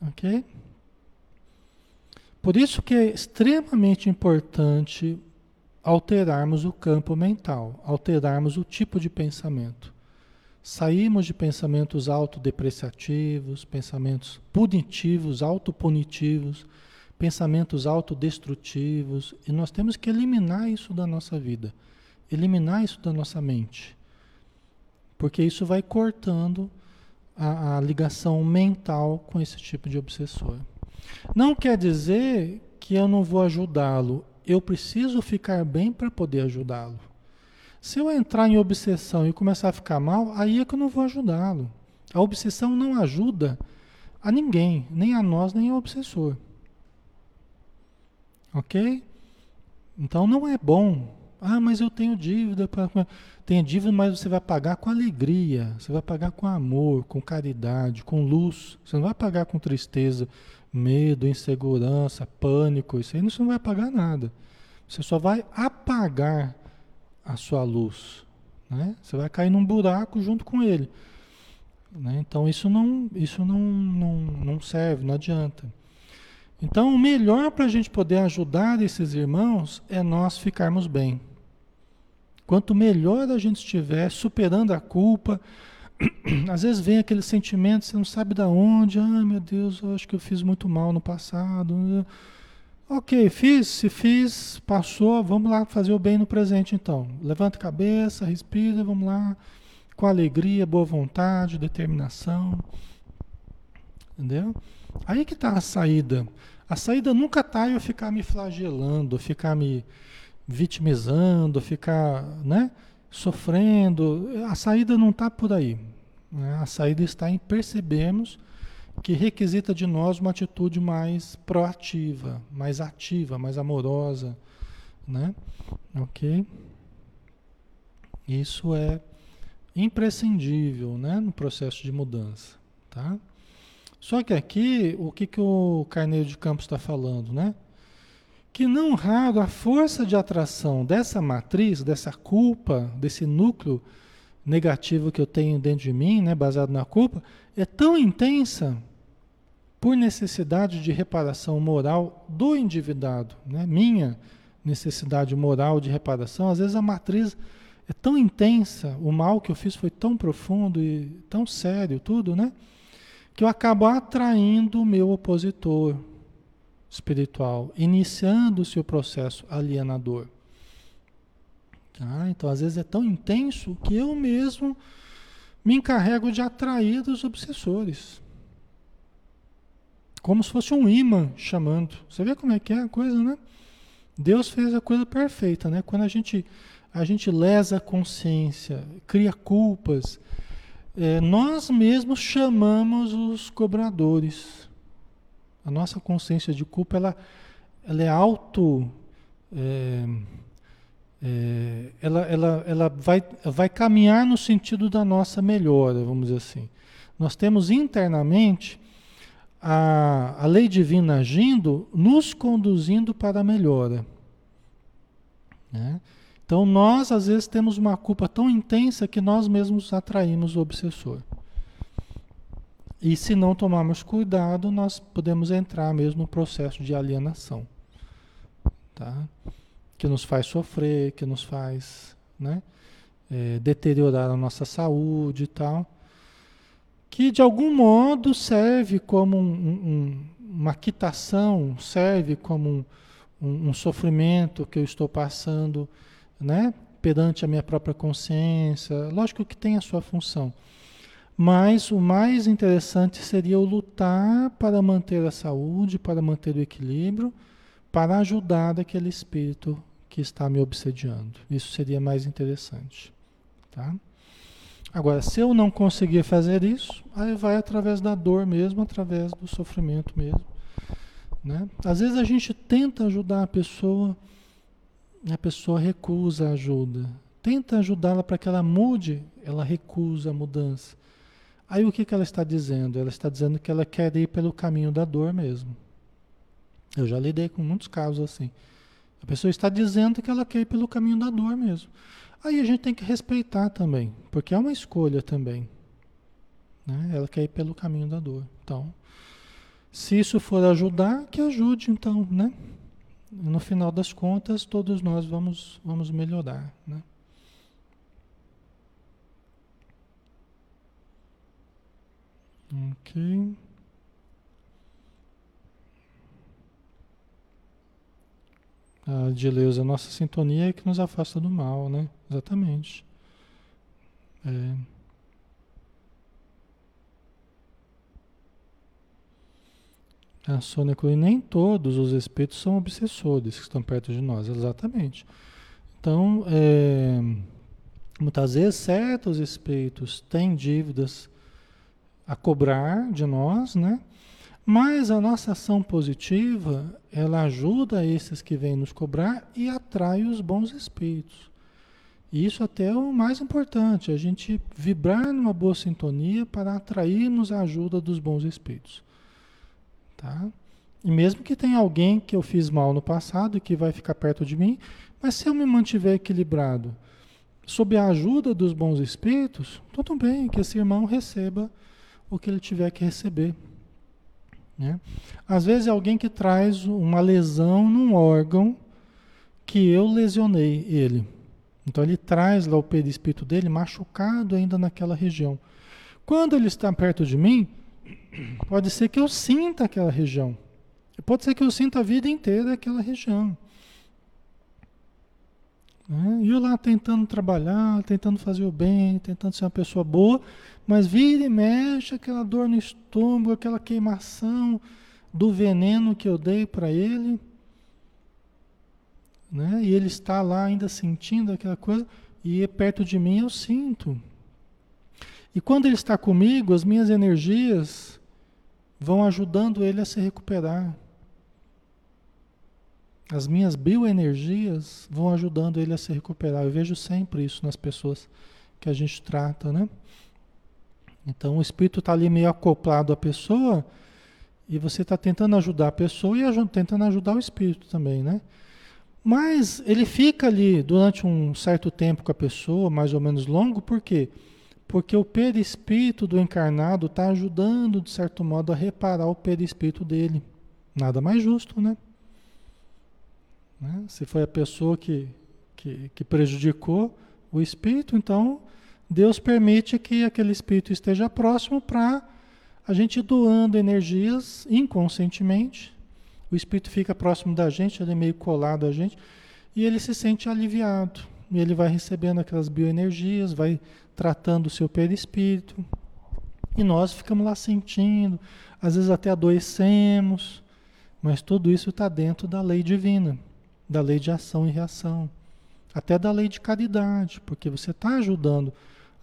Ok? Por isso que é extremamente importante alterarmos o campo mental, alterarmos o tipo de pensamento. Saímos de pensamentos autodepreciativos, pensamentos punitivos, autopunitivos, pensamentos autodestrutivos, e nós temos que eliminar isso da nossa vida, eliminar isso da nossa mente. Porque isso vai cortando a, a ligação mental com esse tipo de obsessor. Não quer dizer que eu não vou ajudá-lo, eu preciso ficar bem para poder ajudá-lo. Se eu entrar em obsessão e começar a ficar mal, aí é que eu não vou ajudá-lo. A obsessão não ajuda a ninguém, nem a nós, nem ao obsessor. Ok? Então não é bom. Ah, mas eu tenho dívida. Pra... Tem dívida, mas você vai pagar com alegria. Você vai pagar com amor, com caridade, com luz. Você não vai pagar com tristeza, medo, insegurança, pânico. Isso aí você não vai pagar nada. Você só vai apagar a sua luz. Né? Você vai cair num buraco junto com ele. Né? Então isso não, isso não, não, não serve, não adianta. Então o melhor para a gente poder ajudar esses irmãos é nós ficarmos bem. Quanto melhor a gente estiver superando a culpa, (clears throat) às vezes vem aquele sentimento, você não sabe de onde, ah meu Deus, eu acho que eu fiz muito mal no passado. Ok, fiz, se fiz, passou, vamos lá fazer o bem no presente então. Levanta a cabeça, respira, vamos lá, com alegria, boa vontade, determinação. Entendeu? Aí que está a saída. A saída nunca está eu ficar me flagelando, ficar me vitimizando, ficar né, sofrendo. A saída não está por aí. Né? A saída está em percebermos que requisita de nós uma atitude mais proativa, mais ativa, mais amorosa, né? Ok? Isso é imprescindível, né, no processo de mudança, tá? Só que aqui, o que, que o Carneiro de Campos está falando, né? Que não raro a força de atração dessa matriz, dessa culpa, desse núcleo negativo que eu tenho dentro de mim, né, baseado na culpa, é tão intensa por necessidade de reparação moral do endividado, né? minha necessidade moral de reparação, às vezes a matriz é tão intensa, o mal que eu fiz foi tão profundo e tão sério, tudo, né? Que eu acabo atraindo o meu opositor espiritual, iniciando o processo alienador. Tá? Então, às vezes é tão intenso que eu mesmo me encarrego de atrair os obsessores. Como se fosse um imã chamando. Você vê como é que é a coisa, né? Deus fez a coisa perfeita, né? Quando a gente, a gente lesa a consciência, cria culpas, é, nós mesmos chamamos os cobradores. A nossa consciência de culpa, ela, ela é auto... É, é, ela, ela, ela vai, vai caminhar no sentido da nossa melhora, vamos dizer assim. Nós temos internamente a, a lei divina agindo, nos conduzindo para a melhora. Né? Então nós às vezes temos uma culpa tão intensa que nós mesmos atraímos o obsessor. E se não tomarmos cuidado, nós podemos entrar mesmo no processo de alienação. Tá? Que nos faz sofrer, que nos faz né, é, deteriorar a nossa saúde e tal que de algum modo serve como um, um, uma quitação, serve como um, um, sofrimento que eu estou passando, né? Perante a minha própria consciência. Lógico que tem a sua função. Mas o mais interessante seria eu lutar para manter a saúde, para manter o equilíbrio, para ajudar aquele espírito que está me obsediando. Isso seria mais interessante. Tá? Agora, se eu não conseguir fazer isso, aí vai através da dor mesmo, através do sofrimento mesmo. Né? Às vezes a gente tenta ajudar a pessoa, a pessoa recusa a ajuda. Tenta ajudá-la para que ela mude, ela recusa a mudança. Aí o que, que ela está dizendo? Ela está dizendo que ela quer ir pelo caminho da dor mesmo. Eu já lidei com muitos casos assim. A pessoa está dizendo que ela quer ir pelo caminho da dor mesmo. Aí a gente tem que respeitar também, porque é uma escolha também. Né? Ela quer ir pelo caminho da dor. Então, se isso for ajudar, que ajude então, né? No final das contas, todos nós vamos, vamos melhorar, né? Ok. a Dileuza, nossa sintonia é que nos afasta do mal, né? Exatamente. É. A Sônia Cruz, nem todos os espíritos são obsessores que estão perto de nós, exatamente. Então, é, muitas vezes certos espíritos têm dívidas a cobrar de nós, né? Mas a nossa ação positiva, ela ajuda esses que vêm nos cobrar e atrai os bons espíritos. E isso até é o mais importante, a gente vibrar numa boa sintonia para atrairmos a ajuda dos bons espíritos. Tá? E mesmo que tenha alguém que eu fiz mal no passado e que vai ficar perto de mim, mas se eu me mantiver equilibrado, sob a ajuda dos bons espíritos, tudo bem que esse irmão receba o que ele tiver que receber. Né? Às vezes é alguém que traz uma lesão num órgão que eu lesionei ele. Então ele traz lá o perispírito dele machucado ainda naquela região. Quando ele está perto de mim, pode ser que eu sinta aquela região. Pode ser que eu sinta a vida inteira aquela região. Né? E eu lá tentando trabalhar, tentando fazer o bem, tentando ser uma pessoa boa, mas vira e mexe aquela dor no estômago, aquela queimação do veneno que eu dei para ele. Né? E ele está lá ainda sentindo aquela coisa, e perto de mim eu sinto. E quando ele está comigo, as minhas energias vão ajudando ele a se recuperar. As minhas bioenergias vão ajudando ele a se recuperar. Eu vejo sempre isso nas pessoas que a gente trata, né? Então o espírito está ali meio acoplado à pessoa e você está tentando ajudar a pessoa e tentando ajudar o espírito também, né? Mas ele fica ali durante um certo tempo com a pessoa, mais ou menos longo, por quê? Porque o perispírito do encarnado está ajudando, de certo modo, a reparar o perispírito dele. Nada mais justo, né? né? Se foi a pessoa que, que, que prejudicou o espírito, então Deus permite que aquele espírito esteja próximo para a gente doando energias inconscientemente. O espírito fica próximo da gente, ele é meio colado a gente, e ele se sente aliviado. E ele vai recebendo aquelas bioenergias, vai tratando o seu perispírito. E nós ficamos lá sentindo, às vezes até adoecemos, mas tudo isso está dentro da lei divina, da lei de ação e reação, até da lei de caridade, porque você está ajudando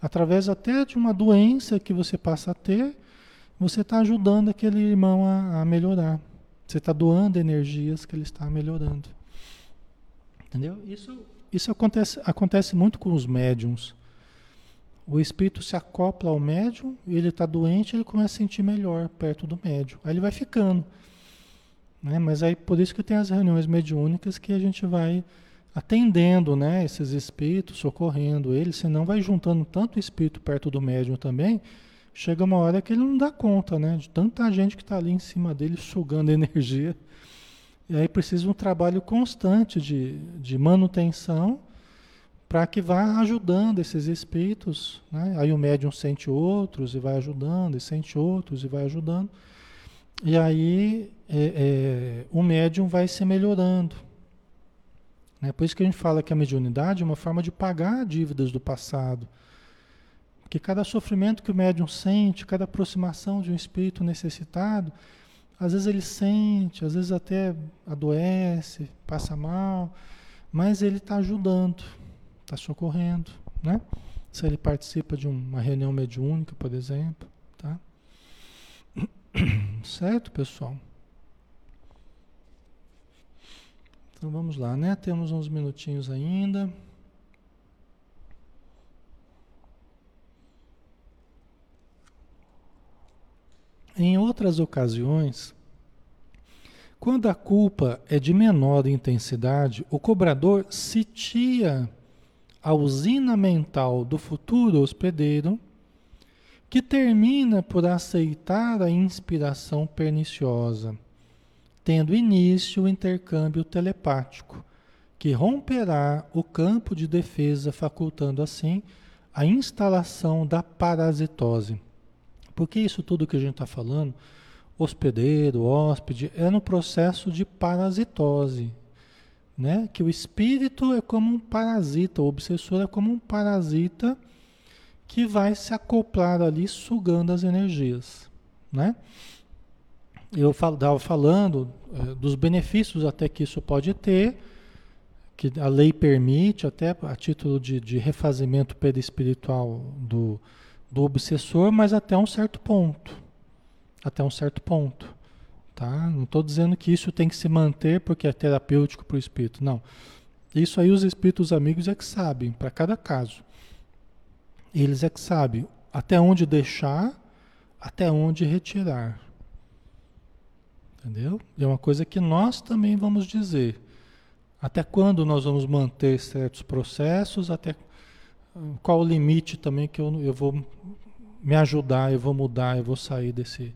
através até de uma doença que você passa a ter, você está ajudando aquele irmão a, a melhorar. Você está doando energias que ele está melhorando. Entendeu? Isso, isso acontece, acontece muito com os médiums. O espírito se acopla ao médium, ele está doente, ele começa a sentir melhor perto do médium. Aí ele vai ficando. Né? Mas aí por isso que tem as reuniões mediúnicas que a gente vai atendendo né, esses espíritos, socorrendo eles, senão vai juntando tanto espírito perto do médium também, chega uma hora que ele não dá conta né, de tanta gente que está ali em cima dele sugando (laughs) energia. E aí precisa um trabalho constante de, de manutenção para que vá ajudando esses espíritos. Né? Aí o médium sente outros e vai ajudando, e sente outros e vai ajudando. E aí é, é, o médium vai se melhorando. Né? Por isso que a gente fala que a mediunidade é uma forma de pagar dívidas do passado. Porque cada sofrimento que o médium sente, cada aproximação de um espírito necessitado, às vezes ele sente, às vezes até adoece, passa mal, mas ele está ajudando, está socorrendo, né? Se ele participa de uma reunião mediúnica, por exemplo, tá? (coughs) Certo, pessoal? Então vamos lá, né? Temos uns minutinhos ainda. Em outras ocasiões, quando a culpa é de menor intensidade, o cobrador sitia a usina mental do futuro hospedeiro, que termina por aceitar a inspiração perniciosa tendo início o intercâmbio telepático, que romperá o campo de defesa, facultando assim a instalação da parasitose. Porque isso tudo que a gente está falando, hospedeiro, hóspede, é no processo de parasitose. Né? Que o espírito é como um parasita, o obsessor é como um parasita que vai se acoplar ali, sugando as energias. Né? eu estava falando é, dos benefícios até que isso pode ter, que a lei permite, até a título de, de refazimento perispiritual do, do obsessor, mas até um certo ponto. Até um certo ponto. Tá? Não estou dizendo que isso tem que se manter porque é terapêutico para o espírito. Não. Isso aí os espíritos amigos é que sabem, para cada caso. Eles é que sabem até onde deixar, até onde retirar. Entendeu? E é uma coisa que nós também vamos dizer. Até quando nós vamos manter certos processos, até qual o limite também que eu, eu vou me ajudar, eu vou mudar, eu vou sair desse,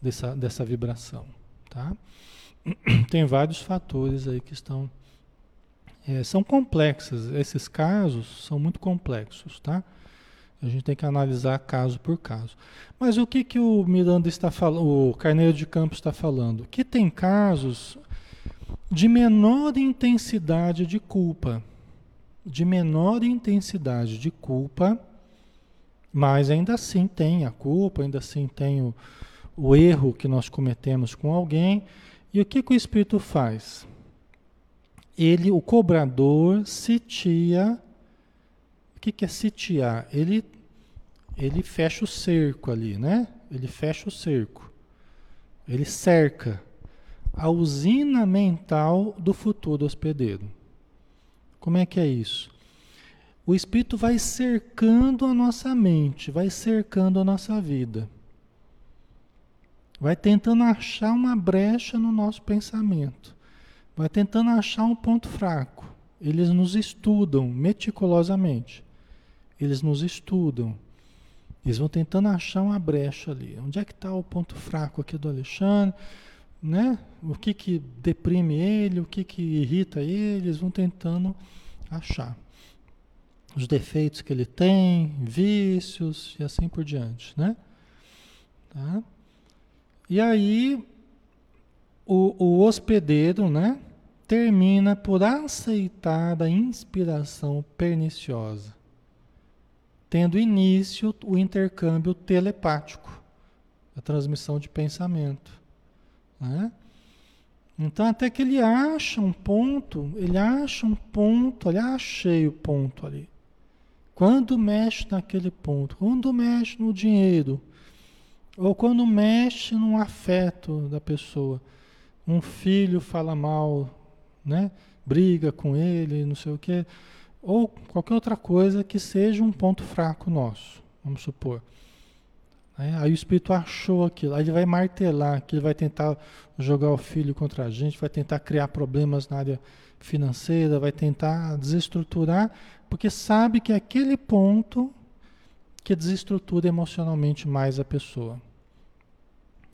dessa, dessa vibração. Tá? (clears throat) Tem vários fatores aí que estão. É, são complexos, esses casos são muito complexos, tá? A gente tem que analisar caso por caso. Mas o que, que o Miranda está falando, o Carneiro de Campos está falando? Que tem casos de menor intensidade de culpa. De menor intensidade de culpa, mas ainda assim tem a culpa, ainda assim tem o, o erro que nós cometemos com alguém. E o que, que o Espírito faz? Ele, o cobrador, sitia. O que, que é sitiar? Ele, ele fecha o cerco ali, né? Ele fecha o cerco. Ele cerca a usina mental do futuro hospedeiro. Como é que é isso? O Espírito vai cercando a nossa mente, vai cercando a nossa vida. Vai tentando achar uma brecha no nosso pensamento. Vai tentando achar um ponto fraco. Eles nos estudam meticulosamente. Eles nos estudam. Eles vão tentando achar uma brecha ali. Onde é que está o ponto fraco aqui do Alexandre? Né? O que que deprime ele, o que que irrita ele, eles vão tentando achar os defeitos que ele tem, vícios e assim por diante, né? Tá? E aí o, o hospedeiro, né? Termina por aceitar a inspiração perniciosa, tendo início o intercâmbio telepático, a transmissão de pensamento. Né? Então, até que ele acha um ponto, ele acha um ponto, ele achei o ponto ali. Quando mexe naquele ponto, quando mexe no dinheiro, ou quando mexe no afeto da pessoa, um filho fala mal, né? briga com ele, não sei o quê, ou qualquer outra coisa que seja um ponto fraco nosso, vamos supor. Né? Aí o espírito achou aquilo, aí ele vai martelar, que ele vai tentar jogar o filho contra a gente, vai tentar criar problemas na área financeira, vai tentar desestruturar, porque sabe que é aquele ponto que desestrutura emocionalmente mais a pessoa.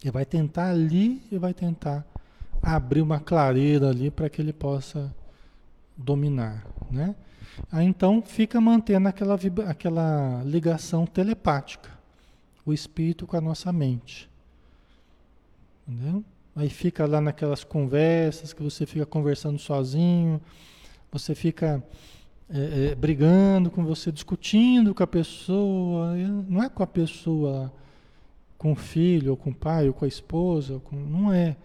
Ele vai tentar ali e vai tentar abrir uma clareira ali para que ele possa dominar, né? Aí então fica mantendo aquela, aquela ligação telepática o espírito com a nossa mente. Entendeu? Aí fica lá naquelas conversas que você fica conversando sozinho, você fica é, é, brigando com você, discutindo com a pessoa, não é com a pessoa, com o filho, ou com o pai, ou com a esposa, com, não é.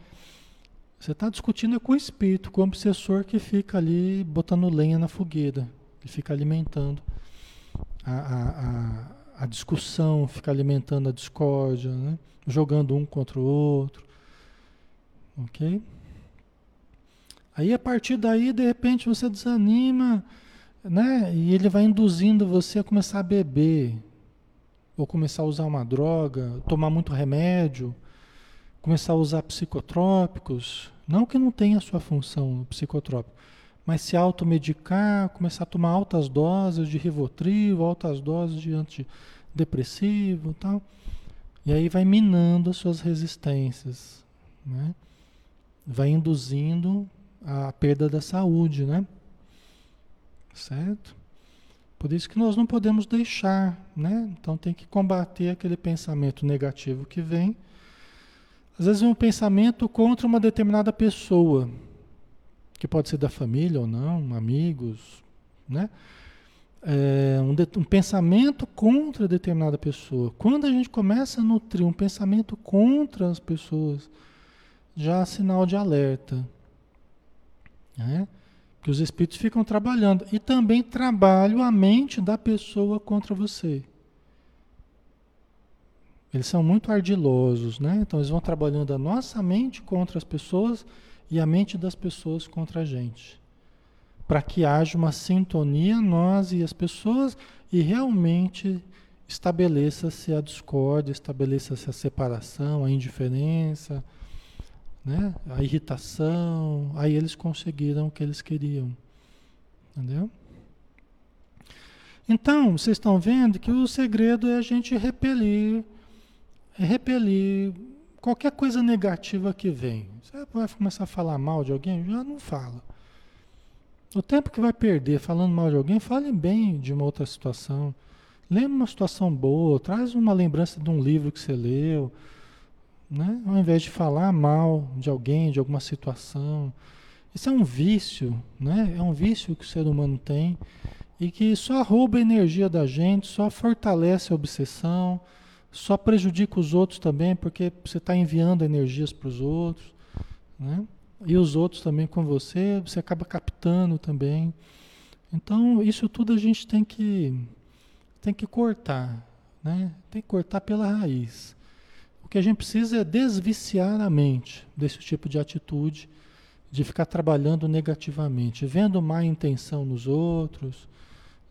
Você está discutindo com o espírito, com o obsessor que fica ali botando lenha na fogueira, que fica alimentando a, a a discussão, fica alimentando a discórdia, né? jogando um contra o outro. Ok? Aí a partir daí, de repente, você desanima, né? E ele vai induzindo você a começar a beber, ou começar a usar uma droga, tomar muito remédio, começar a usar psicotrópicos. Não que não tenha a sua função psicotrópico, mas se automedicar, começar a tomar altas doses de Rivotril, altas doses de antidepressivo e tal. E aí vai minando as suas resistências, né? Vai induzindo a perda da saúde, né? Certo? Por isso que nós não podemos deixar, né? Então tem que combater aquele pensamento negativo que vem. Às vezes um pensamento contra uma determinada pessoa, que pode ser da família ou não, amigos, né? É, um, de, um, pensamento contra determinada pessoa. Quando a gente começa a nutrir um pensamento contra as pessoas, já há sinal de alerta. Né? Que os espíritos ficam trabalhando. E também trabalham a mente da pessoa contra você. Eles são muito ardilosos, né? Então eles vão trabalhando a nossa mente contra as pessoas e a mente das pessoas contra a gente. Para que haja uma sintonia nós e as pessoas e realmente estabeleça-se a discórdia, estabeleça-se a separação, a indiferença, né? a irritação. Aí eles conseguiram o que eles queriam. Entendeu? Então, vocês estão vendo que o segredo é a gente repelir, repelir qualquer coisa negativa que vem. Você vai começar a falar mal de alguém? Já não fala. O tempo que vai perder falando mal de alguém, fale bem de uma outra situação. Lembra uma situação boa, traz uma lembrança de um livro que você leu, né? Ao invés de falar mal de alguém, de alguma situação. Isso é um vício, né? É um vício que o ser humano tem e que só rouba a energia da gente, só fortalece a obsessão, só prejudica os outros também, porque você está enviando energias para os outros, né? E os outros também com você, você acaba captando também. Então, isso tudo a gente tem que tem que cortar, né? Tem que cortar pela raiz. O que a gente precisa é desviciar a mente desse tipo de atitude, de ficar trabalhando negativamente, vendo má intenção nos outros.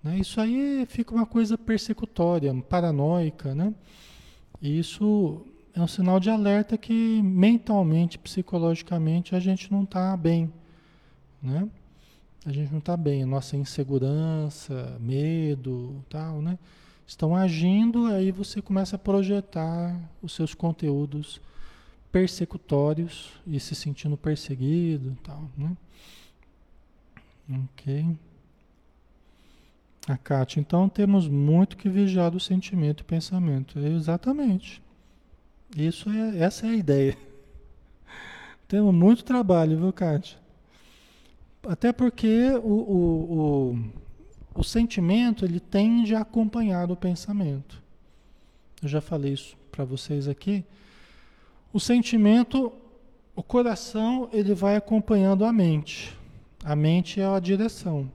Né? Isso aí fica uma coisa persecutória, paranoica, né? Isso é um sinal de alerta que mentalmente, psicologicamente, a gente não está bem, né? a gente não está bem, nossa insegurança, medo, tal, né? Estão agindo, aí você começa a projetar os seus conteúdos persecutórios e se sentindo perseguido, tal, né? Ok. A Kátia, então temos muito que vigiar do sentimento e pensamento. É exatamente. Isso é, essa é a ideia. (laughs) Temos muito trabalho, viu, Kátia? Até porque o, o, o, o sentimento ele tende a acompanhar o pensamento. Eu já falei isso para vocês aqui. O sentimento, o coração, ele vai acompanhando a mente. A mente é a direção.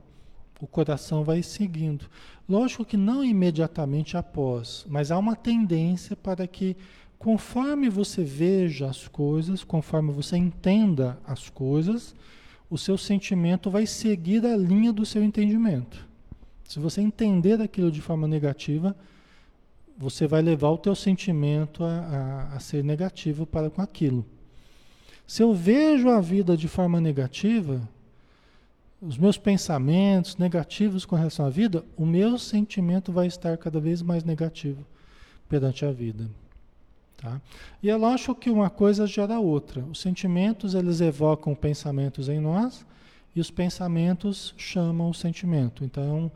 O coração vai seguindo. Lógico que não imediatamente após, mas há uma tendência para que, conforme você veja as coisas, conforme você entenda as coisas, o seu sentimento vai seguir a linha do seu entendimento. Se você entender aquilo de forma negativa, você vai levar o teu sentimento a, a, a, ser negativo para com aquilo. Se eu vejo a vida de forma negativa, os meus pensamentos negativos com relação à vida, o meu sentimento vai estar cada vez mais negativo perante a vida. Tá? E é lógico que uma coisa gera outra. Os sentimentos eles evocam pensamentos em nós e os pensamentos chamam o sentimento. Então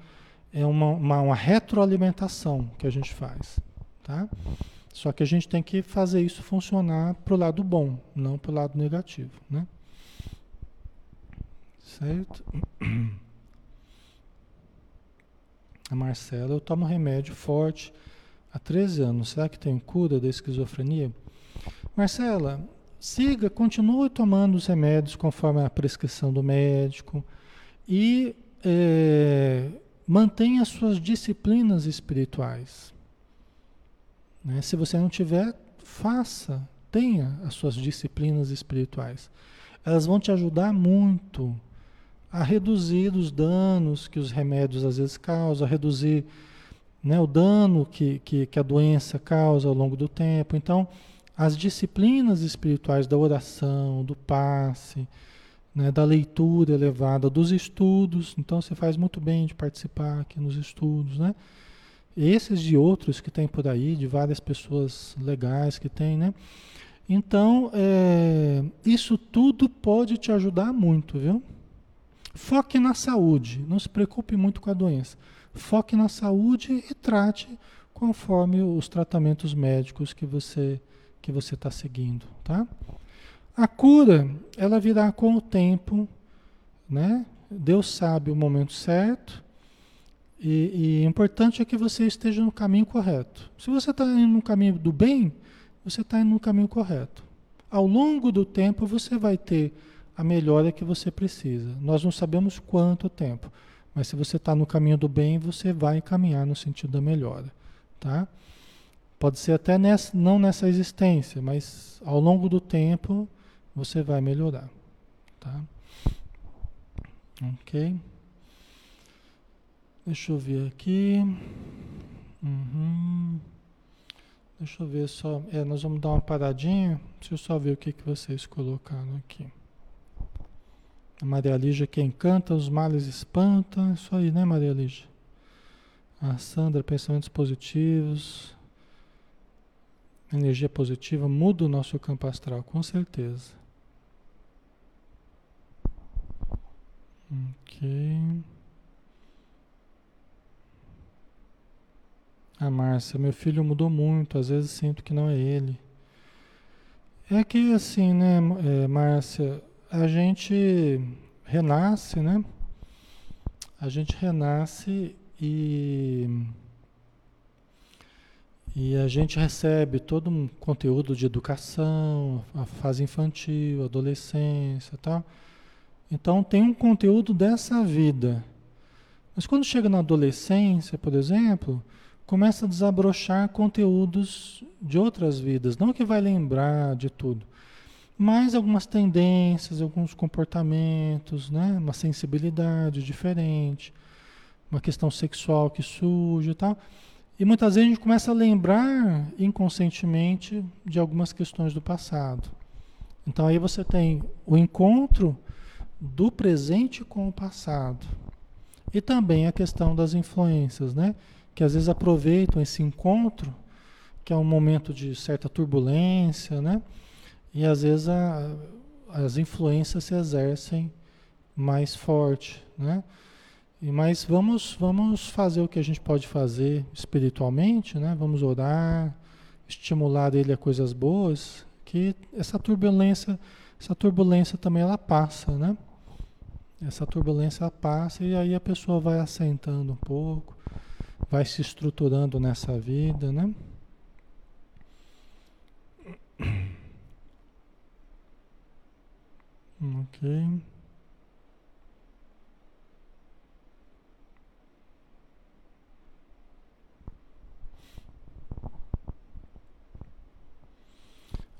é uma, uma, uma retroalimentação que a gente faz. Tá? Só que a gente tem que fazer isso funcionar para o lado bom, não para o lado negativo. Né? Certo? A Marcela, eu tomo remédio forte há 13 anos. Será que tem cura da esquizofrenia? Marcela, siga, continue tomando os remédios conforme a prescrição do médico e é, mantenha as suas disciplinas espirituais. Né? Se você não tiver, faça, tenha as suas disciplinas espirituais. Elas vão te ajudar muito a reduzir os danos que os remédios às vezes causam, a reduzir né, o dano que, que, que a doença causa ao longo do tempo. Então, as disciplinas espirituais da oração, do passe, né, da leitura elevada, dos estudos. Então, você faz muito bem de participar aqui nos estudos, né? Esses e outros que tem por aí, de várias pessoas legais que tem, né? Então, é, isso tudo pode te ajudar muito, viu? Foque na saúde, não se preocupe muito com a doença. Foque na saúde e trate conforme os tratamentos médicos que você que você está seguindo, tá? A cura, ela virá com o tempo, né? Deus sabe o momento certo e, e importante é que você esteja no caminho correto. Se você está indo no caminho do bem, você está indo no caminho correto. Ao longo do tempo você vai ter a melhora que você precisa. Nós não sabemos quanto tempo, mas se você está no caminho do bem, você vai caminhar no sentido da melhora, tá? Pode ser até nessa, não nessa existência, mas ao longo do tempo você vai melhorar. Tá? Ok. Deixa eu ver aqui. Uhum. Deixa eu ver só. É, nós vamos dar uma paradinha. Deixa eu só ver o que, que vocês colocaram aqui. A Maria Lígia, quem canta, os males espanta. Isso aí, né, Maria Lígia? A Sandra, pensamentos positivos. Energia positiva muda o nosso campo astral, com certeza. Ok. A Márcia, meu filho mudou muito, às vezes sinto que não é ele. É que assim, né, é, Márcia, a gente renasce, né? A gente renasce e, e a gente recebe todo um conteúdo de educação, a fase infantil, adolescência tal. Então tem um conteúdo dessa vida. Mas quando chega na adolescência, por exemplo, começa a desabrochar conteúdos de outras vidas. Não que vai lembrar de tudo, mas algumas tendências, alguns comportamentos, né? uma sensibilidade diferente, uma questão sexual que surge e tal. E muitas vezes a gente começa a lembrar inconscientemente de algumas questões do passado. Então aí você tem o encontro do presente com o passado. E também a questão das influências, né? que às vezes aproveitam esse encontro, que é um momento de certa turbulência, né? E às vezes a, as influências se exercem mais forte, né? E, mas vamos, vamos fazer o que a gente pode fazer espiritualmente, né? Vamos orar, estimular ele a coisas boas, que essa turbulência, essa turbulência também ela passa, né? Essa turbulência passa e aí a pessoa vai assentando um pouco, vai se estruturando nessa vida, né? Ok.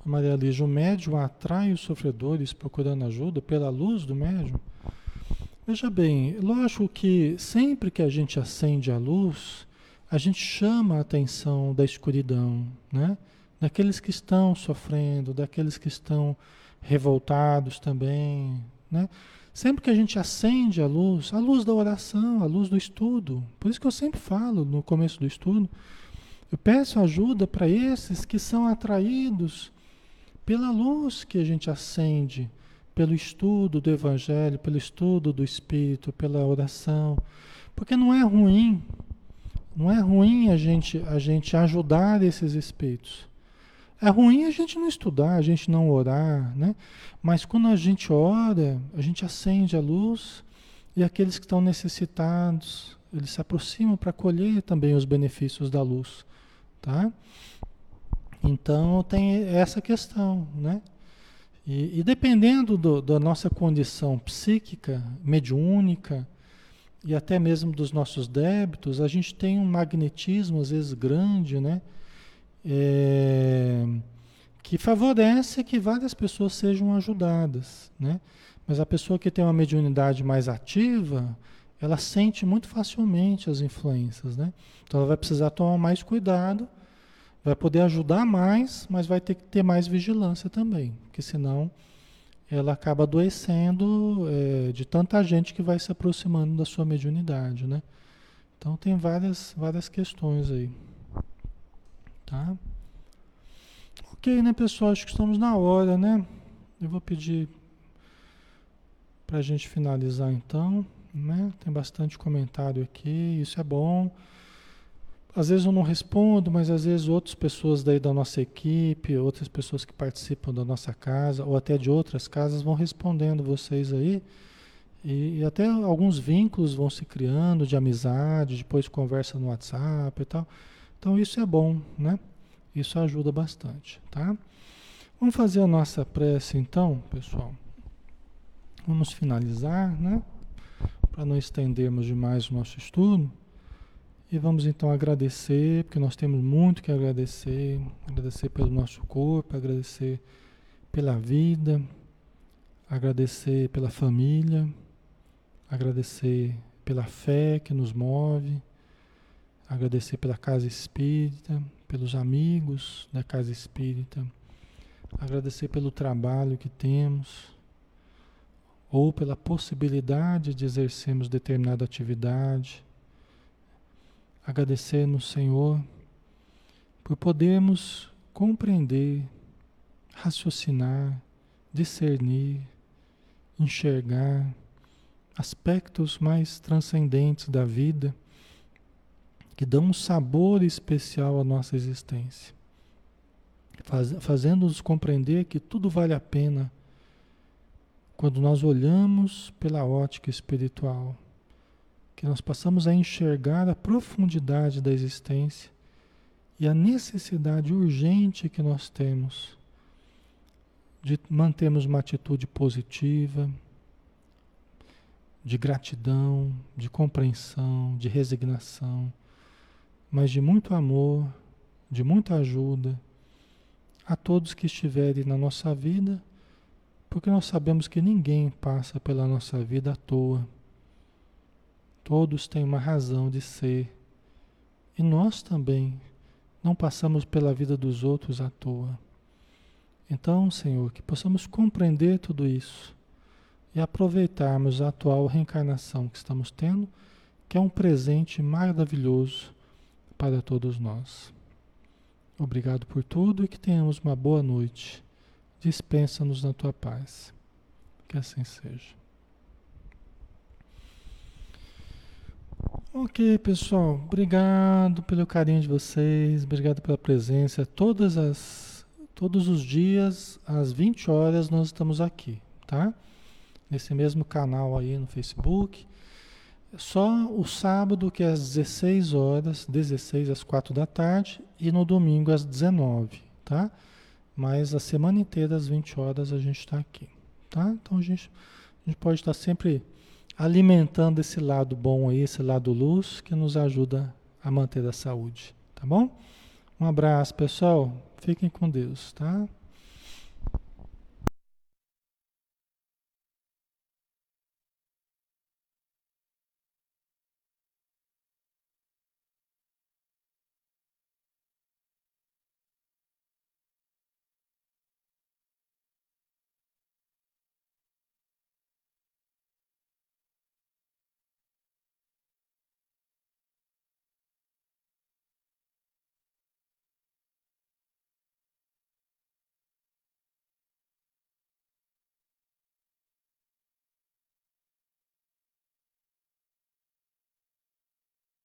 Maria Lígia, o médium atrai os sofredores procurando ajuda pela luz do médium? Veja bem, lógico que sempre que a gente acende a luz, a gente chama a atenção da escuridão, né? Daqueles que estão sofrendo, daqueles que estão revoltados também, né? Sempre que a gente acende a luz, a luz da oração, a luz do estudo, por isso que eu sempre falo no começo do estudo, eu peço ajuda para esses que são atraídos pela luz que a gente acende pelo estudo do Evangelho, pelo estudo do Espírito, pela oração. Porque não é ruim, não é ruim a gente, a gente ajudar esses espíritos. É ruim a gente não estudar, a gente não orar, né? Mas quando a gente ora, a gente acende a luz e aqueles que estão necessitados, eles se aproximam para colher também os benefícios da luz, tá? Então tem essa questão, né? E, e dependendo do, da nossa condição psíquica, mediúnica, e até mesmo dos nossos débitos, a gente tem um magnetismo, às vezes, grande, né? É, que favorece que várias pessoas sejam ajudadas, né? Mas a pessoa que tem uma mediunidade mais ativa, ela sente muito facilmente as influências, né? Então ela vai precisar tomar mais cuidado Vai poder ajudar mais, mas vai ter que ter mais vigilância também, porque senão ela acaba adoecendo é, de tanta gente que vai se aproximando da sua mediunidade, né? Então tem várias, várias questões aí. Tá? Ok, né, pessoal? Acho que estamos na hora, né? Eu vou pedir para a gente finalizar então, né? Tem bastante comentário aqui, isso é bom. Às vezes eu não respondo, mas às vezes outras pessoas daí da nossa equipe, outras pessoas que participam da nossa casa, ou até de outras casas, vão respondendo vocês aí. E, e até alguns vínculos vão se criando de amizade, depois conversa no WhatsApp e tal. Então isso é bom, né? Isso ajuda bastante, tá? Vamos fazer a nossa prece então, pessoal. Vamos finalizar, né? Para não estendermos demais o nosso estudo. E vamos então agradecer, porque nós temos muito que agradecer. Agradecer pelo nosso corpo, agradecer pela vida, agradecer pela família, agradecer pela fé que nos move, agradecer pela casa espírita, pelos amigos da casa espírita, agradecer pelo trabalho que temos, ou pela possibilidade de exercermos determinada atividade. Agradecer no Senhor por podermos compreender, raciocinar, discernir, enxergar aspectos mais transcendentes da vida que dão um sabor especial à nossa existência, faz, fazendo-nos compreender que tudo vale a pena quando nós olhamos pela ótica espiritual que nós passamos a enxergar a profundidade da existência e a necessidade urgente que nós temos de mantermos uma atitude positiva, de gratidão, de compreensão, de resignação, mas de muito amor, de muita ajuda a todos que estiverem na nossa vida, porque nós sabemos que ninguém passa pela nossa vida à toa. Todos têm uma razão de ser. E nós também não passamos pela vida dos outros à toa. Então, Senhor, que possamos compreender tudo isso e aproveitarmos a atual reencarnação que estamos tendo, que é um presente maravilhoso para todos nós. Obrigado por tudo e que tenhamos uma boa noite. Dispensa-nos na tua paz. Que assim seja. Ok, pessoal. Obrigado pelo carinho de vocês, obrigado pela presença. Todas as, todos os dias, às 20 horas, nós estamos aqui, tá? Nesse mesmo canal aí no Facebook. Só o sábado, que é às 16 horas, 16 às 4 da tarde, e no domingo às 19, tá? Mas a semana inteira, às 20 horas, a gente está aqui, tá? Então a gente, a gente pode estar sempre alimentando esse lado bom aí, esse lado luz que nos ajuda a manter a saúde, tá bom? Um abraço, pessoal. Fiquem com Deus, tá?